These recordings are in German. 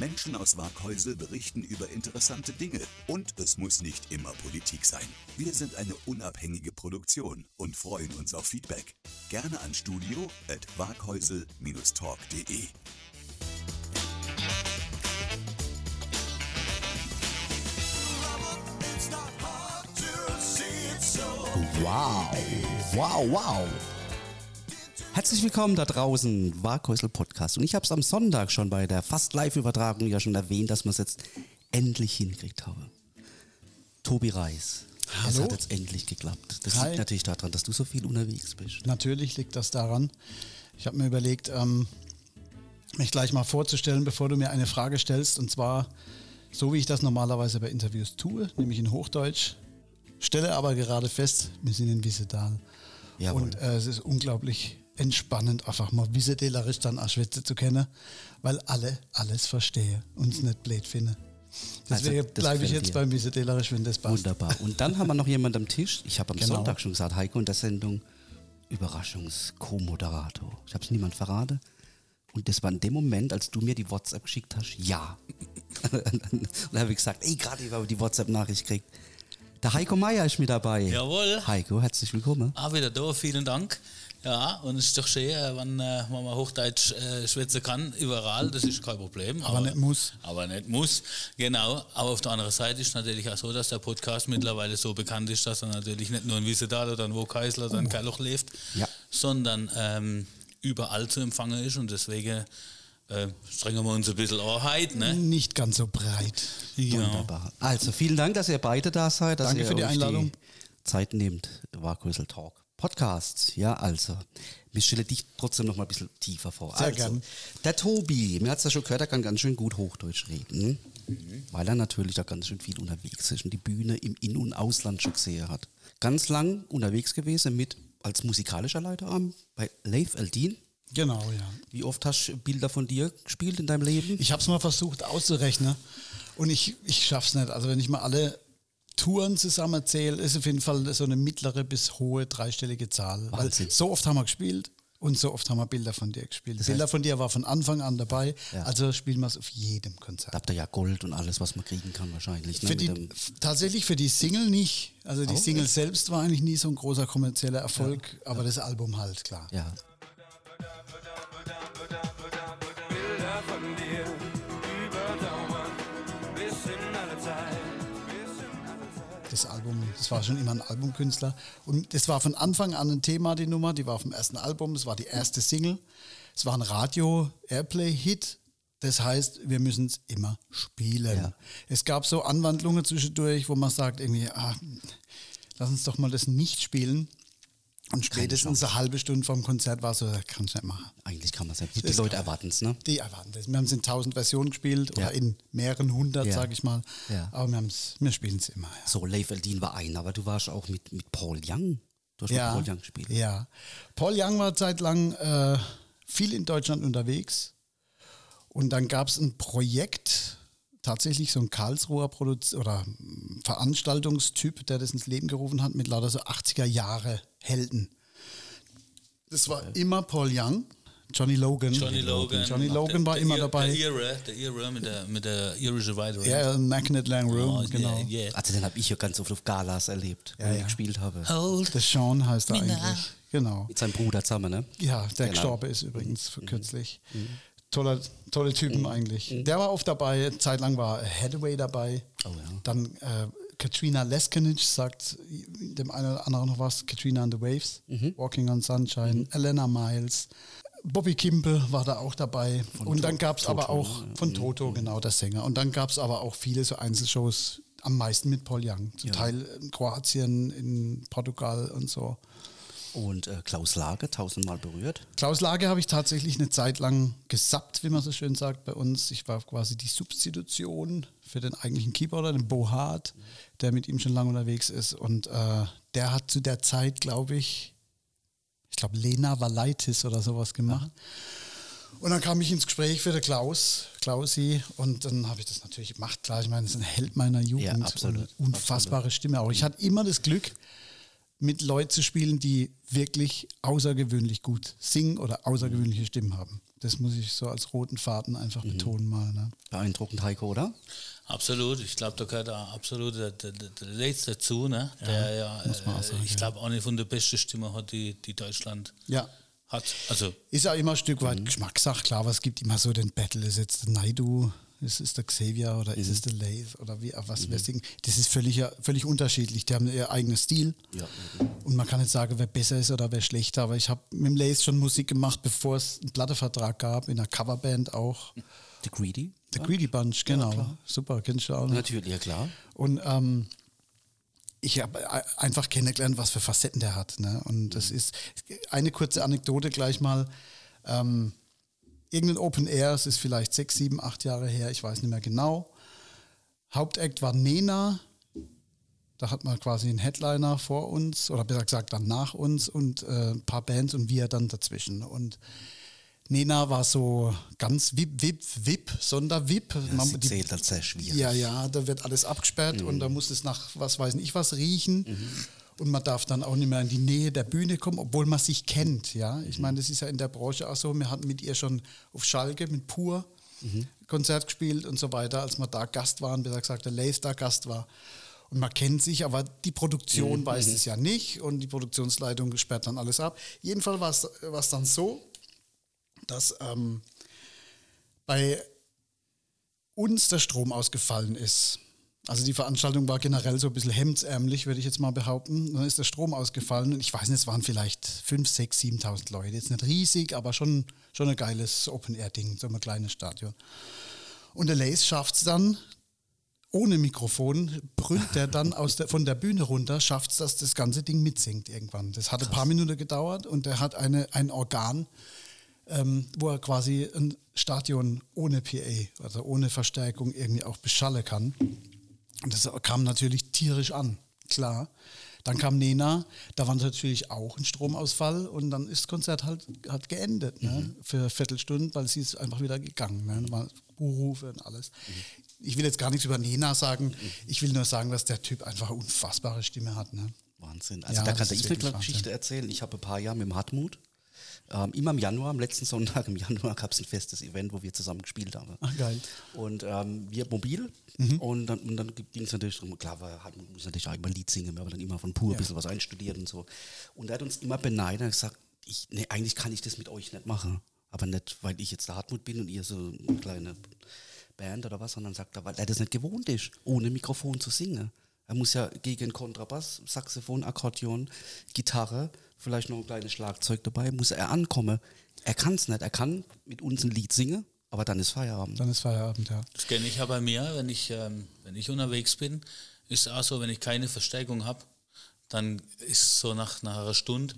Menschen aus Waghäusel berichten über interessante Dinge und es muss nicht immer Politik sein. Wir sind eine unabhängige Produktion und freuen uns auf Feedback. Gerne an studio at waghäusel-talk.de. Wow, wow, wow. Herzlich willkommen da draußen, Waghäusel Podcast. Und ich habe es am Sonntag schon bei der fast Live-Übertragung ja schon erwähnt, dass wir es jetzt endlich hingekriegt haben. Tobi Reis. Es Hallo. hat jetzt endlich geklappt. Das Hi. liegt natürlich daran, dass du so viel unterwegs bist. Natürlich liegt das daran. Ich habe mir überlegt, ähm, mich gleich mal vorzustellen, bevor du mir eine Frage stellst. Und zwar so, wie ich das normalerweise bei Interviews tue, nämlich in Hochdeutsch. Stelle aber gerade fest, wir sind in Wiesedal. Jawohl. Und äh, es ist unglaublich entspannend, einfach mal wiesedelerisch dann auch Schwätze zu kennen, weil alle alles verstehe und es nicht blöd finde. Also, Deswegen das bleibe ich jetzt beim wiesedelerisch, wenn das passt. Wunderbar. Und dann haben wir noch jemanden am Tisch. Ich habe am Genau. Sonntag schon gesagt, Heiko in der Sendung, Überraschungs-Co-Moderator. Ich habe es niemand verraten. Und das war in dem Moment, als du mir die WhatsApp geschickt hast, ja. und dann habe ich gesagt, ey, gerade ich habe die WhatsApp-Nachricht gekriegt. Der Heiko Meier ist mit dabei. Jawohl. Heiko, herzlich willkommen. Ah, wieder da, vielen Dank. Ja, und es ist doch schön, äh, wenn, äh, wenn man Hochdeutsch äh, schwätzen kann, überall, das ist kein Problem. Aber nicht muss. Aber nicht muss, genau. Aber auf der anderen Seite ist natürlich auch so, dass der Podcast mittlerweile so bekannt ist, dass er natürlich nicht nur in Wiesedal oder in Wokeisler oder in Kerloch lebt, Ja. sondern ähm, überall zu empfangen ist und deswegen äh, strengen wir uns ein bisschen heute, ne? Nicht ganz so breit. Wunderbar. Also, vielen Dank, dass ihr beide da seid. Dass Danke ihr für die Einladung. Zeit nehmt. Waghäusel Talk. Podcast, ja, also. Ich stelle dich trotzdem noch mal ein bisschen tiefer vor. Sehr also, gern. Der Tobi, mir hat es ja schon gehört, er kann ganz schön gut Hochdeutsch reden. Weil er natürlich da ganz schön viel unterwegs ist und die Bühne im In- und Ausland schon gesehen hat. Ganz lang unterwegs gewesen mit als musikalischer Leiter am bei Leif Eldin. Genau, ja. Wie oft hast du Bilder von dir gespielt in deinem Leben? Ich habe es mal versucht auszurechnen und ich, ich schaff's nicht. Also wenn ich mal alle Touren zusammenzähle, ist auf jeden Fall so eine mittlere bis hohe dreistellige Zahl. Wahnsinn. Weil so oft haben wir gespielt und so oft haben wir Bilder von dir gespielt. Das Bilder heißt- von dir war von Anfang an dabei, Ja. also spielen wir es auf jedem Da Konzert. habt ihr ja Gold und alles, was man kriegen kann wahrscheinlich. Ne? Für die, tatsächlich für die Single nicht. Also die Oh, Single echt? selbst war eigentlich nie so ein großer kommerzieller Erfolg, aber das Album halt, klar. ja. Album, das war schon immer ein Albumkünstler. Und das war von Anfang an ein Thema, die Nummer. Die war vom ersten Album, es war die erste Single. Es war ein Radio-Airplay-Hit. Das heißt, wir müssen es immer spielen. Ja. Es gab so Anwandlungen zwischendurch, wo man sagt, irgendwie, ah, lass uns doch mal das nicht spielen. Und spätestens eine halbe Stunde vom Konzert war so, kann ich nicht machen. Eigentlich kann man es ja. Die Das Leute erwarten es, ne? Die erwarten das. Wir haben es in tausend Versionen gespielt Ja. oder in mehreren hundert, Ja. sage ich mal. Ja. Aber wir, wir spielen es immer. Ja. So, Leif Eldin war ein, aber du warst auch mit, mit Paul Young. Du hast ja, mit Paul Young gespielt. Ja. Paul Young war zeitlang äh, viel in Deutschland unterwegs. Und dann gab es ein Projekt, tatsächlich so ein Karlsruher Produz oder mm, Veranstaltungstyp, der das ins Leben gerufen hat, mit lauter so 80er Jahre Helden. Das war immer Paul Young, Johnny Logan. Johnny Logan. Johnny Logan war der, immer der, dabei. Der Era, der Era mit der, mit der irischen Weiterin. Ja, Magnet Lang Room, Oh, genau. yeah, yeah. Also den habe ich ja ganz oft auf Galas erlebt, Ja, wo ich ja. gespielt habe. Hold. Das Sean heißt er eigentlich. Genau. Mit seinem Bruder zusammen, ne? Ja, der Genau. gestorben ist übrigens für kürzlich. Toller, tolle Typen eigentlich. Der war oft dabei, zeitlang war Hathaway dabei. Oh ja. Dann äh, Katrina Leskenich sagt dem einen oder anderen noch was. Katrina and the Waves, Walking on Sunshine, Elena Miles. Bobby Kimball war da auch dabei. und dann gab es aber auch von Toto, genau, der Sänger. Und dann gab es aber auch viele so Einzelshows, am meisten mit Paul Young. Zum Ja. Teil in Kroatien, in Portugal und so. Und äh, Klaus Lage, tausendmal berührt. Klaus Lage habe ich tatsächlich eine Zeit lang gesappt, wie man so schön sagt bei uns. Ich war quasi die Substitution für den eigentlichen Keyboarder, den Bo Hart, der mit ihm schon lange unterwegs ist. Und äh, der hat zu der Zeit, glaube ich, ich glaube Lena Valaitis oder sowas gemacht. Und dann kam ich ins Gespräch für den Klaus, Klausi, und dann habe ich das natürlich gemacht. Klar, ich meine, das ist ein Held meiner Jugend. Ja, absolut. Und unfassbare Stimme auch. Ich hatte immer das Glück, mit Leuten zu spielen, die wirklich außergewöhnlich gut singen oder außergewöhnliche Stimmen haben. Das muss ich so als roten Faden einfach Mhm. betonen mal. Ne? Beeindruckend, Heiko, oder? Absolut, ich glaube, da gehört auch absolut der, der, der Leitz dazu, ne? der ja, muss man auch äh, sagen, ich glaube, eine von der besten Stimmen hat, die, die Deutschland Ja. hat. Also, Ist ja immer ein Stück Mhm. weit Geschmackssache, klar, aber es gibt immer so den Battle, ist jetzt der Naidu, ist es der Xavier oder ist Mhm. es der Lath oder wie, was mhm. singen. Das ist völlig, ja- völlig unterschiedlich. Die haben ihr eigenes Stil. Ja. Und man kann nicht sagen, wer besser ist oder wer schlechter, aber ich habe mit dem Lace schon Musik gemacht, bevor es einen Plattevertrag gab, in einer Coverband auch. The Greedy. The Greedy Bunch, genau. klar. Super, kennst du auch noch. Natürlich, ja klar. Und ähm, ich habe einfach kennengelernt, was für Facetten der hat. Ne? Und Mhm. das ist eine kurze Anekdote gleich mal. Ähm, irgendein Open Air, es ist vielleicht sechs, sieben, acht Jahre her, ich weiß nicht mehr genau. Hauptact war Nena. Da hat man quasi einen Headliner vor uns, oder besser gesagt dann nach uns und äh, ein paar Bands und wir dann dazwischen. Und Nena war so ganz VIP, VIP, VIP, Sonder-VIP. Ja, sie die- zählt als sehr schwierig. ja, ja, da wird alles abgesperrt und da muss es nach was weiß ich was riechen. Und man darf dann auch nicht mehr in die Nähe der Bühne kommen, obwohl man sich kennt. Ja, ich meine, das ist ja in der Branche auch so. Wir hatten mit ihr schon auf Schalke mit Pur Konzert gespielt und so weiter, als wir da Gast waren, besser gesagt, der Lace da Gast war. Und man kennt sich, aber die Produktion weiß es ja nicht und die Produktionsleitung sperrt dann alles ab. Jedenfalls war es- war es dann so, dass ähm, bei uns der Strom ausgefallen ist. Also die Veranstaltung war generell so ein bisschen hemdsärmlich, würde ich jetzt mal behaupten. Dann ist der Strom ausgefallen und ich weiß nicht, es waren vielleicht 5, 6, 7.000 Leute. Jetzt nicht riesig, aber schon, schon ein geiles Open-Air-Ding, so ein kleines Stadion. Und der Lace schafft es dann, ohne Mikrofon, brüllt der dann aus der, von der Bühne runter, schafft es, dass das ganze Ding mitsingt irgendwann. Das hat ein paar Minuten gedauert und er hat eine, ein Organ, ähm, wo er quasi ein Stadion ohne PA, also ohne Verstärkung irgendwie auch beschallen kann. Und das kam natürlich tierisch an, klar. Dann kam Nena, da war natürlich auch ein Stromausfall und dann ist das Konzert halt, halt geendet ne? für eine Viertelstunde, weil sie ist einfach wieder gegangen. Ne? War Buhrufe und alles. Ich will jetzt gar nichts über Nena sagen, ich will nur sagen, dass der Typ einfach eine unfassbare Stimme hat. Ne? Wahnsinn. Also Ja, da kann ich eine. Geschichte erzählen. Ich habe ein paar Jahre mit dem Hartmut. Ähm, immer im Januar, am letzten Sonntag im Januar gab es ein festes Event, wo wir zusammen gespielt haben. Ach, geil. Und ähm, wir mobil. Mhm. Und dann, und dann ging es natürlich darum, klar, war, Hartmut muss natürlich auch immer Lied singen, wir haben dann immer von pur ein bisschen was einstudiert und so. Und er hat uns immer beneidet und gesagt, ich, nee, eigentlich kann ich das mit euch nicht machen. Aber nicht, weil ich jetzt der Hartmut bin und ihr so eine kleine Band oder was, sondern sagt er, weil er das nicht gewohnt ist, ohne Mikrofon zu singen. Er muss ja gegen Kontrabass, Saxophon, Akkordeon, Gitarre, vielleicht noch ein kleines Schlagzeug dabei, muss er ankommen. Er kann es nicht. Er kann mit uns ein Lied singen, aber dann ist Feierabend. Dann ist Feierabend, ja. Das kenne ich ja bei mir, wenn ich, ähm, wenn ich unterwegs bin, ist es auch so, wenn ich keine Verstärkung habe, dann ist so nach, nach einer Stunde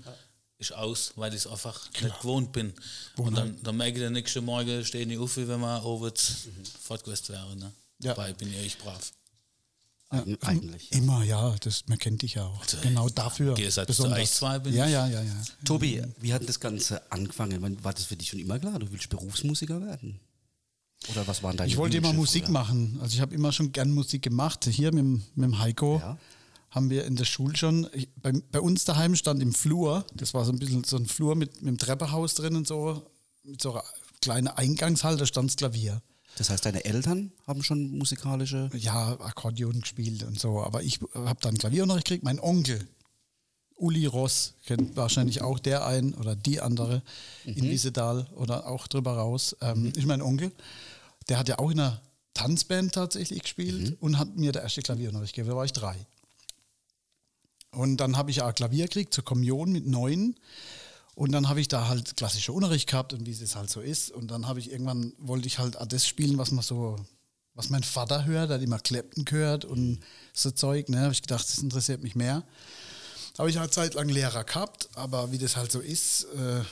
ist aus, weil ich es einfach nicht gewohnt bin. Und dann, dann merke ich, der nächste Morgen stehe ich auf, wie wenn wir over fortgewest wäre. Ne? Ja. Dabei bin ich echt brav. Eig- Eigentlich. Immer, ja, das, man kennt dich ja auch. genau dafür. Gegensatz zu euch zwei bin ja, ja, ja, ja. Tobi, wie hat das Ganze angefangen? War das für dich schon immer klar? Du willst Berufsmusiker werden? Oder was waren deine Ich wollte immer Musik früher? machen. Also ich habe immer schon gern Musik gemacht. Hier mit, dem- mit dem Heiko Ja. haben wir in der Schule schon, ich, bei, bei uns daheim stand im Flur, das war so ein bisschen so ein Flur mit, mit einem Treppenhaus drin und so, mit so einer kleinen Eingangshalle, da stand das Klavier. Das heißt, deine Eltern haben schon musikalische. Ja, Akkordeon gespielt und so. Aber ich habe dann Klavierunterricht gekriegt. Mein Onkel, Uli Ross, kennt wahrscheinlich auch der ein oder die andere in Wiesedal oder auch drüber raus. Ähm, Ist mein Onkel. Der hat ja auch in einer Tanzband tatsächlich gespielt und hat mir der erste Klavierunterricht gegeben. Da war ich drei. Und dann habe ich auch Klavier gekriegt zur Kommunion mit neun. Und dann habe ich da halt klassische Unterricht gehabt und wie es halt so ist. Und dann habe ich irgendwann, wollte ich halt das spielen, was man so, was mein Vater hört, hat immer Clapton gehört und so Zeug. Ne, habe ich gedacht, das interessiert mich mehr. Habe ich eine Zeit lang Lehrer gehabt, aber wie das halt so ist, äh,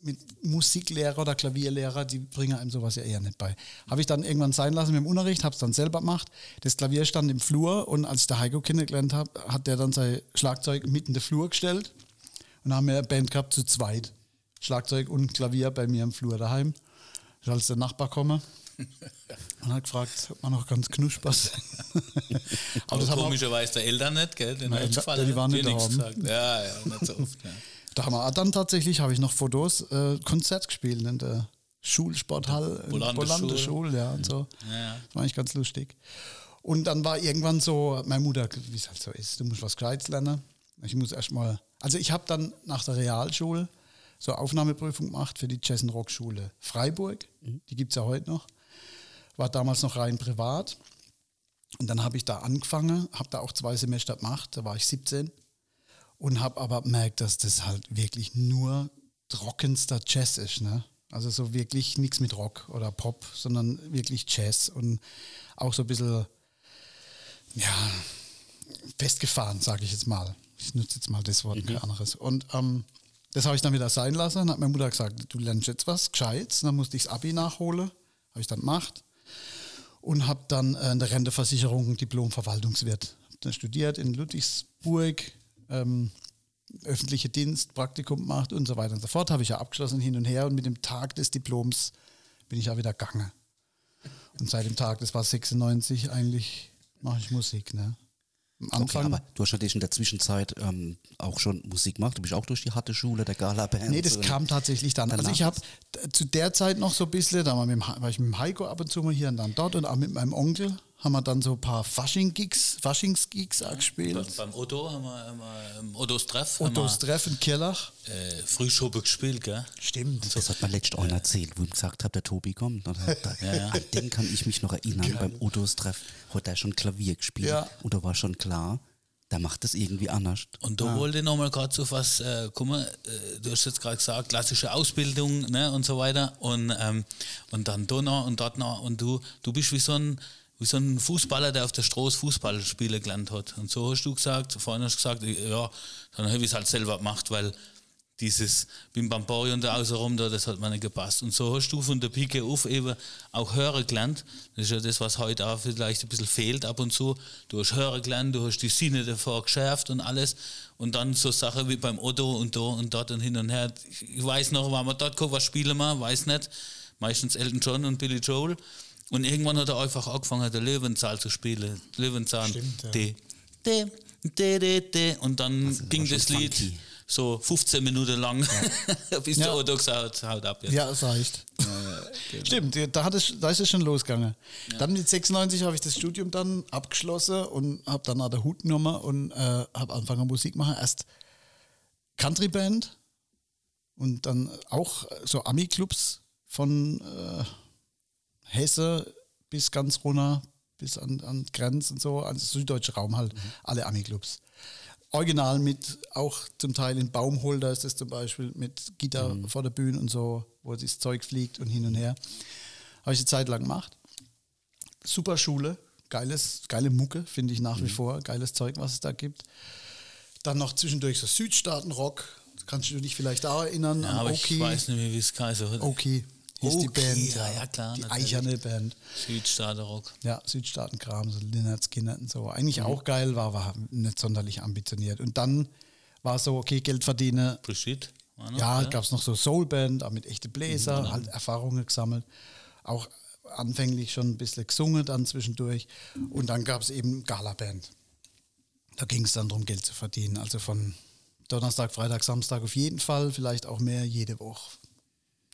mit Musiklehrer oder Klavierlehrer, die bringen einem sowas ja eher nicht bei. Habe ich dann irgendwann sein lassen mit dem Unterricht, habe es dann selber gemacht. Das Klavier stand im Flur und als ich der Heiko kennengelernt habe, hat der dann sein Schlagzeug mitten in den Flur gestellt und haben wir eine Band gehabt zu zweit. Schlagzeug und Klavier bei mir im Flur daheim. Und als der Nachbar komme und hat gefragt, ob man noch ganz knuspers. Aber das komischerweise der Eltern nicht, gell? Den Nein, du die waren nicht nichts gesagt. Ja, ja, nicht so oft. Ja. Da haben wir dann tatsächlich, habe ich noch Fotos, äh, Konzert gespielt in der Schulsporthall, in Bolande Bolande Schule. Schule, ja, und so. Ja, ja. Das war eigentlich ganz lustig. Und dann war irgendwann so, meine Mutter, wie es halt so ist, du musst was Gescheites lernen. Ich muss erstmal, also ich habe dann nach der Realschule so Aufnahmeprüfung gemacht für die Jazz und Rock Schule Freiburg. Die gibt es ja heute noch. War damals noch rein privat. Und dann habe ich da angefangen, habe da auch zwei Semester gemacht, da war ich 17 und habe aber gemerkt, dass das halt wirklich nur trockenster Jazz ist. Ne? Also so wirklich nichts mit Rock oder Pop, sondern wirklich Jazz und auch so ein bisschen, ja, festgefahren, sage ich jetzt mal. Ich nutze jetzt mal das Wort, kein anderes. Und ähm, das habe ich dann wieder sein lassen. Dann hat meine Mutter gesagt, du lernst jetzt was Gescheites. Dann musste ich das Abi nachholen. Habe ich dann gemacht. Und habe dann äh, in der Renteversicherung Diplom-Verwaltungswirt Hab dann studiert in Ludwigsburg. Ähm, öffentliche Dienst, Praktikum gemacht und so weiter und so fort. Habe ich ja abgeschlossen hin und her. Und mit dem Tag des Diploms bin ich ja wieder gegangen. Und seit dem Tag, das war 96, eigentlich mache ich Musik. Ne? Am Okay, Anfang. aber du hast natürlich in der Zwischenzeit ähm, auch schon Musik gemacht. Du bist auch durch die harte Schule der Gala-Band. Nee, das kam tatsächlich dann. Also ich habe zu der Zeit noch so ein bisschen, da war, mit war ich mit dem Heiko ab und zu mal hier und dann dort und auch mit meinem Onkel haben wir dann so ein paar Fasching-Gigs, Faschings-Gigs auch Beim, gespielt. beim Otto haben wir, haben wir im Ottos Treff Ottos Treff in Kirlach. wir, äh, Frühschoppe gespielt, gell? Stimmt. Das hat mir letztens einer erzählt, wo ich gesagt habe, der Tobi kommt. Und da, Ja, ja. An den kann ich mich noch erinnern. Beim Odos Treff hat er schon Klavier gespielt. Ja. Und da war schon klar, der macht das irgendwie anders. Und da wollte ich nochmal gerade so was, äh, guck mal, äh, du hast jetzt gerade gesagt, klassische Ausbildung ne, und so weiter und, ähm, und dann da noch und dort noch und du, du bist wie so ein wie so ein Fußballer, der auf der Straße Fußball spielen gelernt hat. Und so hast du gesagt, vorhin hast du gesagt, ja, dann habe ich es halt selber gemacht, weil dieses Bim Bamborion da außenrum, da, das hat mir nicht gepasst. Und so hast du von der Pike auf eben auch hören gelernt. Das ist ja das, was heute auch vielleicht ein bisschen fehlt ab und zu. Du hast hören gelernt, du hast die Sinne davor geschärft und alles. Und dann so Sachen wie beim Otto und da und dort und hin und her. Ich weiß noch, waren wir dort gekommen, was spielen wir, weiß nicht. Meistens Elton John und Billy Joel. Und irgendwann hat er einfach angefangen, der Löwenzahl zu spielen. Löwenzahn. Stimmt, ja. De, de, de, de, de. Und dann Also, ging das Lied funky. so 15 Minuten lang, bis Ja. der Otto gesagt hat, haut ab jetzt. Ja, es reicht. Stimmt, da, hat es, da ist es schon losgegangen. Dann mit 96 habe ich das Studium dann abgeschlossen und habe dann auch der Hut genommen und äh, habe angefangen Musik machen. Erst Countryband und dann auch so Ami-Clubs von äh, Hesse bis ganz runter, bis an, an Grenz und so, also süddeutsche Raum halt, alle Ami-Clubs. Original mit, auch zum Teil in Baumholder ist das zum Beispiel, mit Gitter vor der Bühne und so, wo das Zeug fliegt und hin und her. Habe ich eine Zeit lang gemacht. Super Schule, geiles, geile Mucke, finde ich nach wie vor, geiles Zeug, was es da gibt. Dann noch zwischendurch so Südstaaten-Rock, kannst du dich vielleicht auch erinnern Ja, aber Oki. ich weiß nicht mehr, wie es geheißen hat. Hieß die Oki, Band. ja, ja, klar, Die natürlich. eicherne Band. Südstaater Rock. Ja, Südstaatenkram, so Lynyrd Skynyrd und so. Mhm. Eigentlich auch geil, war aber nicht sonderlich ambitioniert. Und dann war so, okay, Geld verdienen. Brigitte. noch, Ja, gab es noch so Soulband, auch mit echten Bläser, Mhm. halt Erfahrungen gesammelt. Auch anfänglich schon ein bisschen gesungen dann zwischendurch. Und dann gab es eben Galaband. Da ging es dann darum, Geld zu verdienen. Also von Donnerstag, Freitag, Samstag auf jeden Fall, vielleicht auch mehr jede Woche.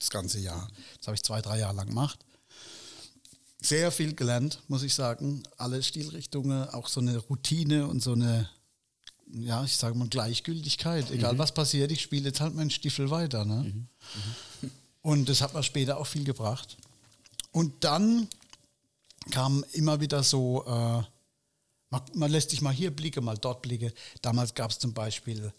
Das ganze Jahr. Das habe ich zwei, drei Jahre lang gemacht. Sehr viel gelernt, muss ich sagen. Alle Stilrichtungen, auch so eine Routine und so eine, ja, ich sage mal Gleichgültigkeit. Egal was passiert, ich spiele jetzt halt meinen Stiefel weiter. Ne? Und das hat mir später auch viel gebracht. Und dann kam immer wieder so, äh, man, man lässt sich mal hier blicken, mal dort blicken. Damals gab es zum Beispiel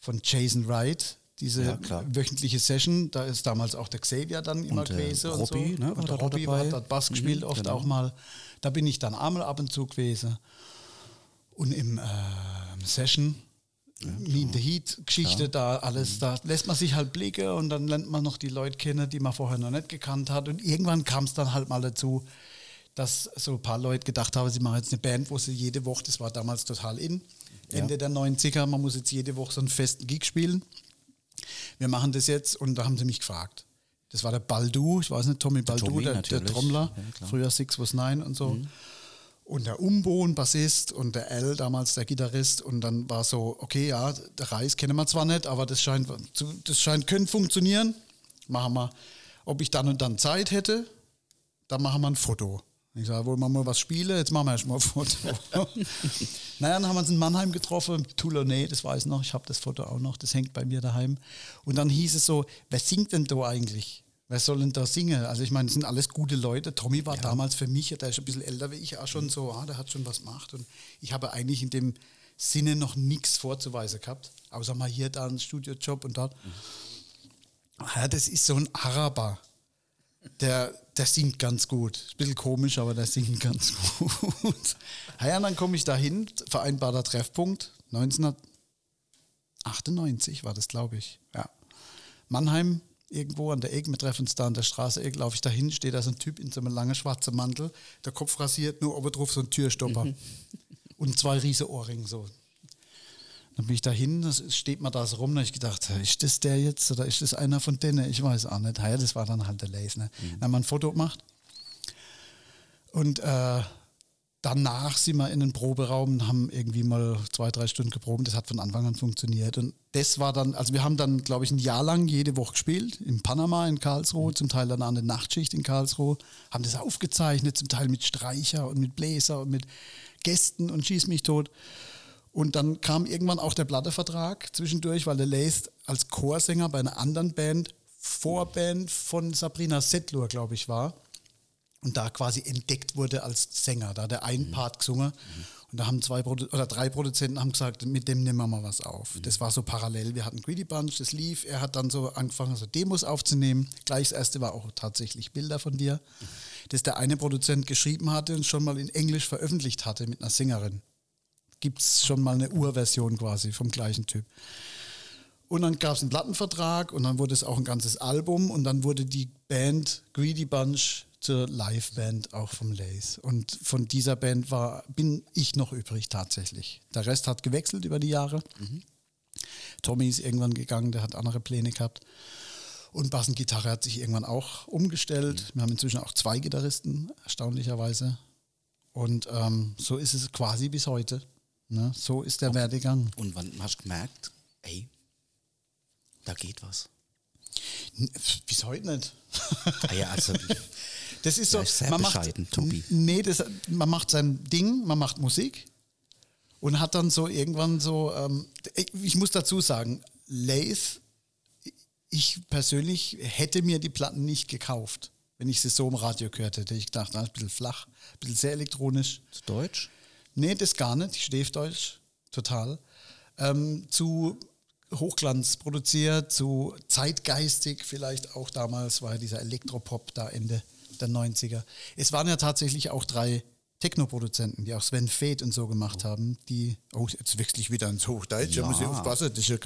von Jason Wright diese Ja, wöchentliche Session. Da ist damals auch der Xavier dann immer Und der gewesen. und so. Robby, ne, war der Robby dabei. war dort Bass Mhm, gespielt, oft genau. auch mal. Da bin ich dann einmal ab und zu gewesen. Und im ähm, Session Mean the Heat-Geschichte da, alles, da lässt man sich halt blicken und dann lernt man noch die Leute kennen, die man vorher noch nicht gekannt hat. Und irgendwann kam es dann halt mal dazu, dass so ein paar Leute gedacht haben, sie machen jetzt eine Band, wo sie jede Woche, das war damals total in, Ende der 90er, man muss jetzt jede Woche so einen festen Gig spielen. Wir machen das jetzt und da haben sie mich gefragt. Das war der Baldu, ich weiß nicht, Tommy Baldu, Tommy der, der. Trommler, Ja, früher Six Was Nine und so. Und der Umbo, ein Bassist und der L, damals der Gitarrist. Und dann war so, okay, ja, der Reis kennen wir zwar nicht, aber das scheint, das scheint können funktionieren. Machen wir. Ob ich dann und dann Zeit hätte, dann machen wir ein Foto. Ich sage, wollen wir mal was spielen? Jetzt machen wir erstmal ein Foto. naja, dann haben wir uns in Mannheim getroffen, Toulonnais, das weiß ich noch, ich habe das Foto auch noch, das hängt bei mir daheim. Und dann hieß es so, wer singt denn da eigentlich? Wer soll denn da singen? Also ich meine, das sind alles gute Leute. Tommy war damals für mich, der ist ein bisschen älter wie ich, auch schon so, ah, der hat schon was gemacht. Und ich habe eigentlich in dem Sinne noch nichts vorzuweisen gehabt, außer mal hier, da einen Studiojob und dort. Ja, das ist so ein Araber. Der, der singt ganz gut. Ist ein bisschen komisch, aber der singt ganz gut. Ja, dann komme ich dahin, vereinbarter Treffpunkt, 1998 war das, glaube ich. Ja. Mannheim, irgendwo an der Ecke, wir treffen uns da an der Straße, Ecke, laufe ich dahin, steht da so ein Typ in so einem langen schwarzen Mantel, der Kopf rasiert, nur oben drauf so ein Türstopper. Und zwei riese Ohrringe so. Dann bin ich dahin, das steht mir da so rum, da ich gedacht, ist das der jetzt oder ist das einer von denen? Ich weiß auch nicht. Ja, das war dann halt der Lace. Ne? Dann haben wir ein Foto gemacht. Und äh, danach sind wir in den Proberaum und haben irgendwie mal zwei, drei Stunden geprobt. Das hat von Anfang an funktioniert. Und das war dann, also wir haben dann, glaube ich, ein Jahr lang jede Woche gespielt. In Panama, in Karlsruhe, zum Teil dann an der Nachtschicht in Karlsruhe. Haben das aufgezeichnet, zum Teil mit Streicher und mit Bläser und mit Gästen und schieß mich tot. Und dann kam irgendwann auch der Plattevertrag zwischendurch, weil der Lace als Chorsänger bei einer anderen Band, Vorband von Sabrina Settler, glaube ich, war. Und da quasi entdeckt wurde als Sänger. Da hat er einen Part gesungen. Und da haben zwei Produ oder drei Produzenten haben gesagt, mit dem nehmen wir mal was auf. Das war so parallel. Wir hatten Greedy Bunch, das lief. Er hat dann so angefangen, so Demos aufzunehmen. Gleich das erste war auch tatsächlich Bilder von dir. Das der eine Produzent geschrieben hatte und schon mal in Englisch veröffentlicht hatte mit einer Sängerin gibt es schon mal eine Urversion quasi vom gleichen Typ. Und dann gab es einen Plattenvertrag und dann wurde es auch ein ganzes Album und dann wurde die Band Greedy Bunch zur Liveband auch vom Lace. Und von dieser Band war, bin ich noch übrig tatsächlich. Der Rest hat gewechselt über die Jahre. Tommy ist irgendwann gegangen, der hat andere Pläne gehabt. Und Bass und Gitarre hat sich irgendwann auch umgestellt. Wir haben inzwischen auch zwei Gitarristen, erstaunlicherweise. Und ähm, so ist es quasi bis heute. Ne? So ist der Werdegang. Und wann hast du gemerkt, ey, da geht was? Bis heute nicht. Ah ja, also, Das ist so, ist sehr man macht, Tobi. Nee, das, man macht sein Ding, man macht Musik und hat dann so irgendwann so, ähm, ich- muss dazu sagen, Lath, ich persönlich hätte mir die Platten nicht gekauft, wenn ich sie so im Radio gehört hätte. Ich dachte, das ist ein bisschen flach, ein bisschen sehr elektronisch. zu Deutsch? Nee, das gar nicht. Ich stehe Deutsch, total. Ähm, zu Hochglanz produziert, zu zeitgeistig vielleicht auch damals, war ja dieser Elektropop da Ende der 90er. Es waren ja tatsächlich auch drei Techno-Produzenten, die auch Sven Feth und so gemacht haben, die, oh, jetzt wechsle ich wieder ins Hochdeutsch, da Ja. muss ich aufpassen. Das ist ja,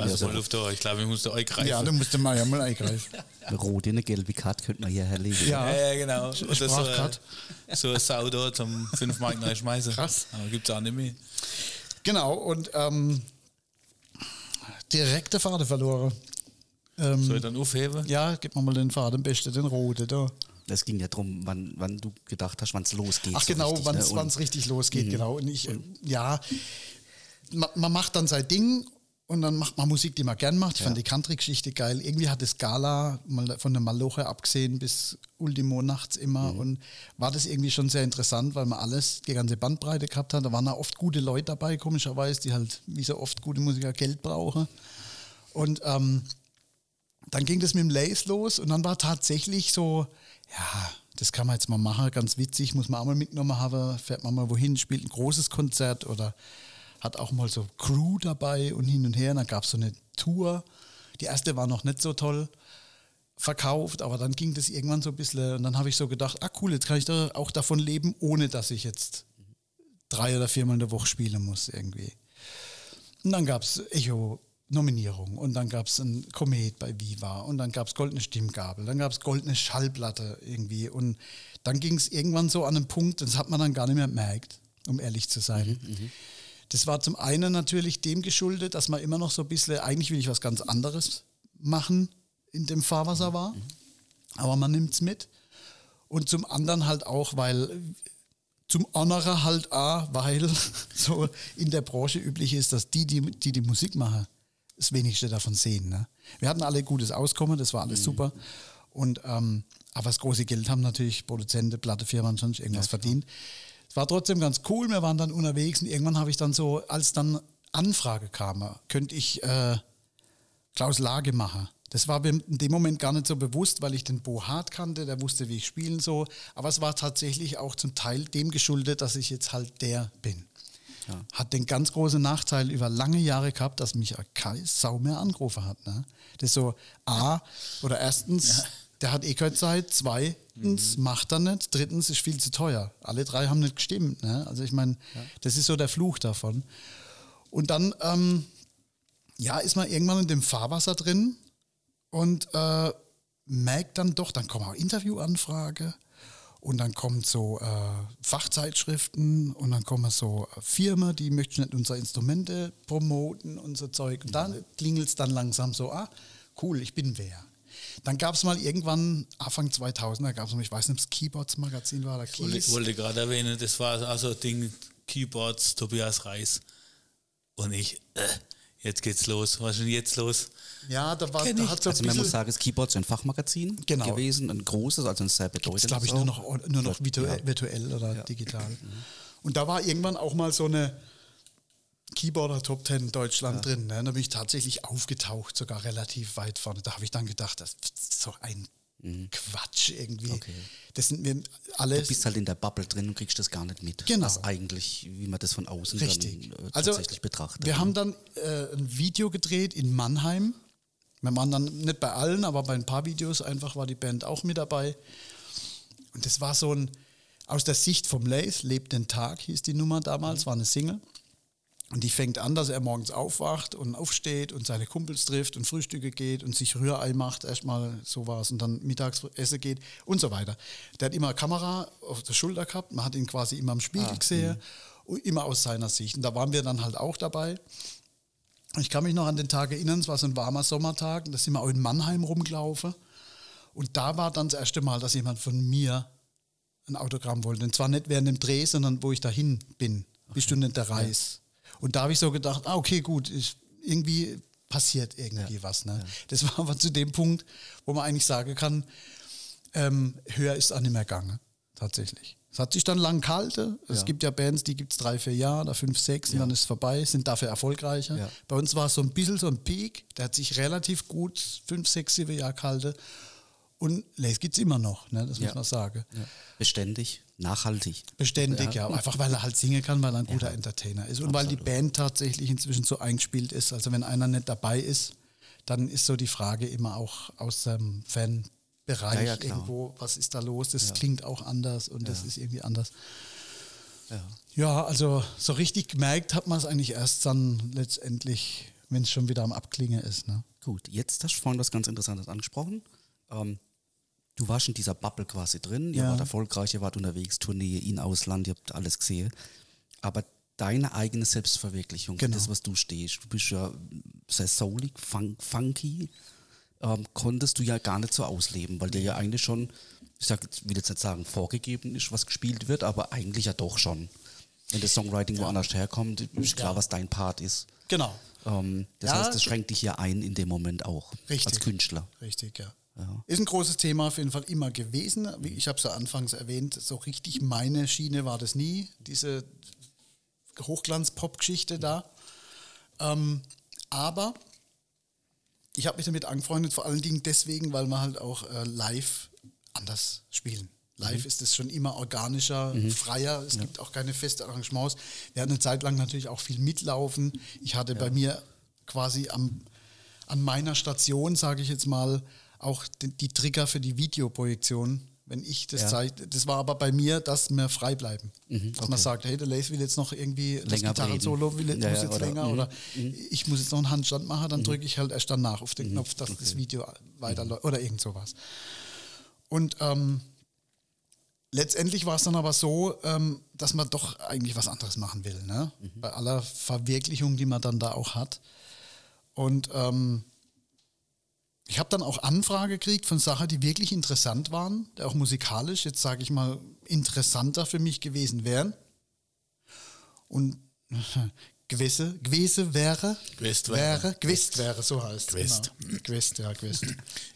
Also Luft. Ich glaube, ich musste euch greifen. ja, da musste man ja mal eingreifen. Eine rote, eine gelbe Karte könnte man hier herlegen. Ja. Ja, ja, genau. Oder so, Sprachgrad. äh, so ein Sau da zum 5 Mark neu schmeißen. Krass. Aber gibt es auch nicht mehr. Genau, und ähm, direkte Faden verloren. Ähm, Soll ich dann aufheben? ja, gib mir mal den Faden, am besten den roten da. Es ging ja darum, wann, wann du gedacht hast, wann es losgeht. Ach genau, wann ne? Und- es richtig losgeht, genau. Und ich, äh, ja, man, man macht dann sein Ding und dann macht man Musik, die man gern macht. Ich fand die Country-Geschichte geil. Irgendwie hat das Gala mal von der Maloche abgesehen bis Ultimo nachts immer und war das irgendwie schon sehr interessant, weil man alles, die ganze Bandbreite gehabt hat. Da waren da oft gute Leute dabei, komischerweise, die halt wie so oft gute Musiker Geld brauchen. Und ähm, dann ging das mit dem Lace los und dann war tatsächlich so, ja, das kann man jetzt mal machen, ganz witzig, muss man auch mal mitgenommen haben, fährt man mal wohin, spielt ein großes Konzert oder hat auch mal so Crew dabei und hin und her. Und dann gab es so eine Tour. Die erste war noch nicht so toll verkauft, aber dann ging das irgendwann so ein bisschen und dann habe ich so gedacht, ah cool, jetzt kann ich da auch davon leben, ohne dass ich jetzt drei oder viermal in der Woche spielen muss irgendwie. Und dann gab es Echo-Nominierung und dann gab es ein Komet bei Viva. Und dann gab es goldene Stimmgabel, dann gab es goldene Schallplatte irgendwie. Und dann ging es irgendwann so an einen Punkt, das hat man dann gar nicht mehr gemerkt, um ehrlich zu sein. Das war zum einen natürlich dem geschuldet, dass man immer noch so ein bisschen, eigentlich will ich was ganz anderes machen, in dem Fahrwasser war, aber man nimmt es mit. Und zum anderen halt auch, weil zum Honorer halt auch, weil so in der Branche üblich ist, dass die, die die, die Musik machen, das wenigste davon sehen. Ne? Wir hatten alle gutes Auskommen, das war alles super. Und ähm, aber das große Geld haben natürlich Produzenten, Plattefirmen sonst irgendwas verdient. Es war trotzdem ganz cool, wir waren dann unterwegs und irgendwann habe ich dann so, als dann Anfrage kam, könnte ich äh, Klaus Lage machen. Das war mir in dem Moment gar nicht so bewusst, weil ich den Bo Hart kannte, der wusste, wie ich spielen so. Aber es war tatsächlich auch zum Teil dem geschuldet, dass ich jetzt halt der bin. Hat den ganz großen Nachteil über lange Jahre gehabt, dass mich keine Sau mehr angerufen hat. Ne? Das ist so, A, oder erstens, der hat eh keine Zeit, zweitens, macht er nicht, drittens, ist viel zu teuer. Alle drei haben nicht gestimmt. Ne? Also ich meine, das ist so der Fluch davon. Und dann, ähm, ja, ist man irgendwann in dem Fahrwasser drin und äh, merkt dann doch, dann kommen auch Interviewanfrage und dann kommen so äh, Fachzeitschriften und dann kommen so äh, Firmen, die möchten nicht unsere Instrumente promoten und so Zeug. Und dann klingelt es dann langsam so, ah, cool, ich bin wer. Dann gab es mal irgendwann, Anfang 2000er, gab es mal, ich weiß nicht, ob es Keyboards Magazin war oder Ich wollte, Keys. wollte gerade erwähnen, das war also ein Ding, Keyboards, Tobias Reis. Und ich, äh, jetzt geht's los. Was ist denn jetzt los? Ja, da, war, da hat so ein Also man muss bisschen, sagen, das Keyboard ist ein Fachmagazin Genau. gewesen, ein großes, also ein sehr bedeutendes. glaube ich, auch. nur noch, nur noch virtuell, Ja. virtuell oder digital. Und da war irgendwann auch mal so eine Keyboarder Top 10 in Deutschland drin. Ne? Da bin ich tatsächlich aufgetaucht, sogar relativ weit vorne. Da habe ich dann gedacht, das ist so ein Quatsch irgendwie. Okay. Das sind wir alle. Du bist halt in der Bubble drin und kriegst das gar nicht mit. Genau. Was eigentlich, wie man das von außen Richtig. dann äh, Also tatsächlich betrachtet. wir ne? haben dann äh, ein Video gedreht in Mannheim. Wir waren dann nicht bei allen, aber bei ein paar Videos einfach war die Band auch mit dabei. Und das war so ein, aus der Sicht vom Lace, Lebt den Tag hieß die Nummer damals, war eine Single. Und die fängt an, dass er morgens aufwacht und aufsteht und seine Kumpels trifft und Frühstücke geht und sich Rührei macht, erstmal sowas und dann mittags essen geht und so weiter. Der hat immer eine Kamera auf der Schulter gehabt, man hat ihn quasi immer im Spiegel gesehen und immer aus seiner Sicht. Und da waren wir dann halt auch dabei. Ich kann mich noch an den Tag erinnern, es war so ein warmer Sommertag und da sind wir auch in Mannheim rumgelaufen. Und da war dann das erste Mal, dass jemand von mir ein Autogramm wollte. Und zwar nicht während dem Dreh, sondern wo ich dahin bin. Bis Stunde der Reis. Und da habe ich so gedacht, ah, okay, gut, ich, irgendwie passiert irgendwie was. Ne? Das war aber zu dem Punkt, wo man eigentlich sagen kann, ähm, höher ist auch nicht mehr gegangen, tatsächlich. Es hat sich dann lang gehalten. Es gibt ja Bands, die gibt es drei, vier Jahre oder fünf, sechs und dann ist es vorbei, sind dafür erfolgreicher. Ja. Bei uns war es so ein bisschen so ein Peak, der hat sich relativ gut fünf, sechs, sieben Jahre gehalten. Und es gibt es immer noch, ne? das muss Ja. man sagen. ja. Beständig, nachhaltig. Beständig, ja. Einfach weil er halt singen kann, weil er ein guter Entertainer ist. Und weil die Band tatsächlich inzwischen so eingespielt ist. Also wenn einer nicht dabei ist, dann ist so die Frage immer auch aus dem Fanbereich Ja, ja, irgendwo, was ist da los? Das klingt auch anders und das ist irgendwie anders. Ja. Ja, also so richtig gemerkt hat man es eigentlich erst dann letztendlich, wenn es schon wieder am Abklingen ist. Ne? Gut, jetzt hast du vorhin was ganz Interessantes angesprochen. Ähm, du warst in dieser Bubble quasi drin, ihr Ja. wart erfolgreich, ihr wart unterwegs, Tournee in Ausland, ihr habt alles gesehen. Aber deine eigene Selbstverwirklichung, Genau. das, was du stehst, du bist ja sehr soulig, fun funky, ähm, konntest du ja gar nicht so ausleben, weil dir ja eigentlich schon, ich sag, will jetzt nicht sagen, vorgegeben ist, was gespielt wird, aber eigentlich ja doch schon. Wenn das Songwriting woanders herkommt, ist klar, was dein Part ist. Genau. Ähm, das Ja, heißt, das schränkt dich ja ein in dem Moment auch. Richtig. Als Künstler. Richtig, ja. Ja. Ist ein großes Thema auf jeden Fall immer gewesen. Wie Ich habe es ja anfangs erwähnt, so richtig meine Schiene war das nie, diese Hochglanz-Pop-Geschichte da. Ähm, aber ich habe mich damit angefreundet, vor allen Dingen deswegen, weil wir halt auch äh, live anders spielen. Live ist es schon immer organischer, freier. Es gibt auch keine feste Arrangements. Wir hatten eine Zeit lang natürlich auch viel mitlaufen. Ich hatte bei mir quasi am, an meiner Station, sage ich jetzt mal, auch die, die Trigger für die Videoprojektion. Wenn ich das Ja. zeige, das war aber bei mir, dass wir frei bleiben. dass man Mhm, okay. sagt, hey, der Lace will jetzt noch irgendwie das Länger Gitarren-Solo will, reden. Ja, muss jetzt oder- länger mhm, oder ich muss jetzt noch einen Handstand machen, dann drücke ich halt erst danach auf den Mhm, Knopf, dass das Video weiterläuft oder irgend sowas. Und ähm, letztendlich war es dann aber so, ähm, dass man doch eigentlich was anderes machen will, ne? Mhm. bei aller Verwirklichung, die man dann da auch hat. Und ähm, ich habe dann auch Anfrage gekriegt von Sachen, die wirklich interessant waren, die auch musikalisch, jetzt sage ich mal, interessanter für mich gewesen wären. Und gewisse, gewisse wäre, Gewesst wäre. wäre, gewist wäre, so heißt es. Gewist. Genau. Gewist, ja, gewist.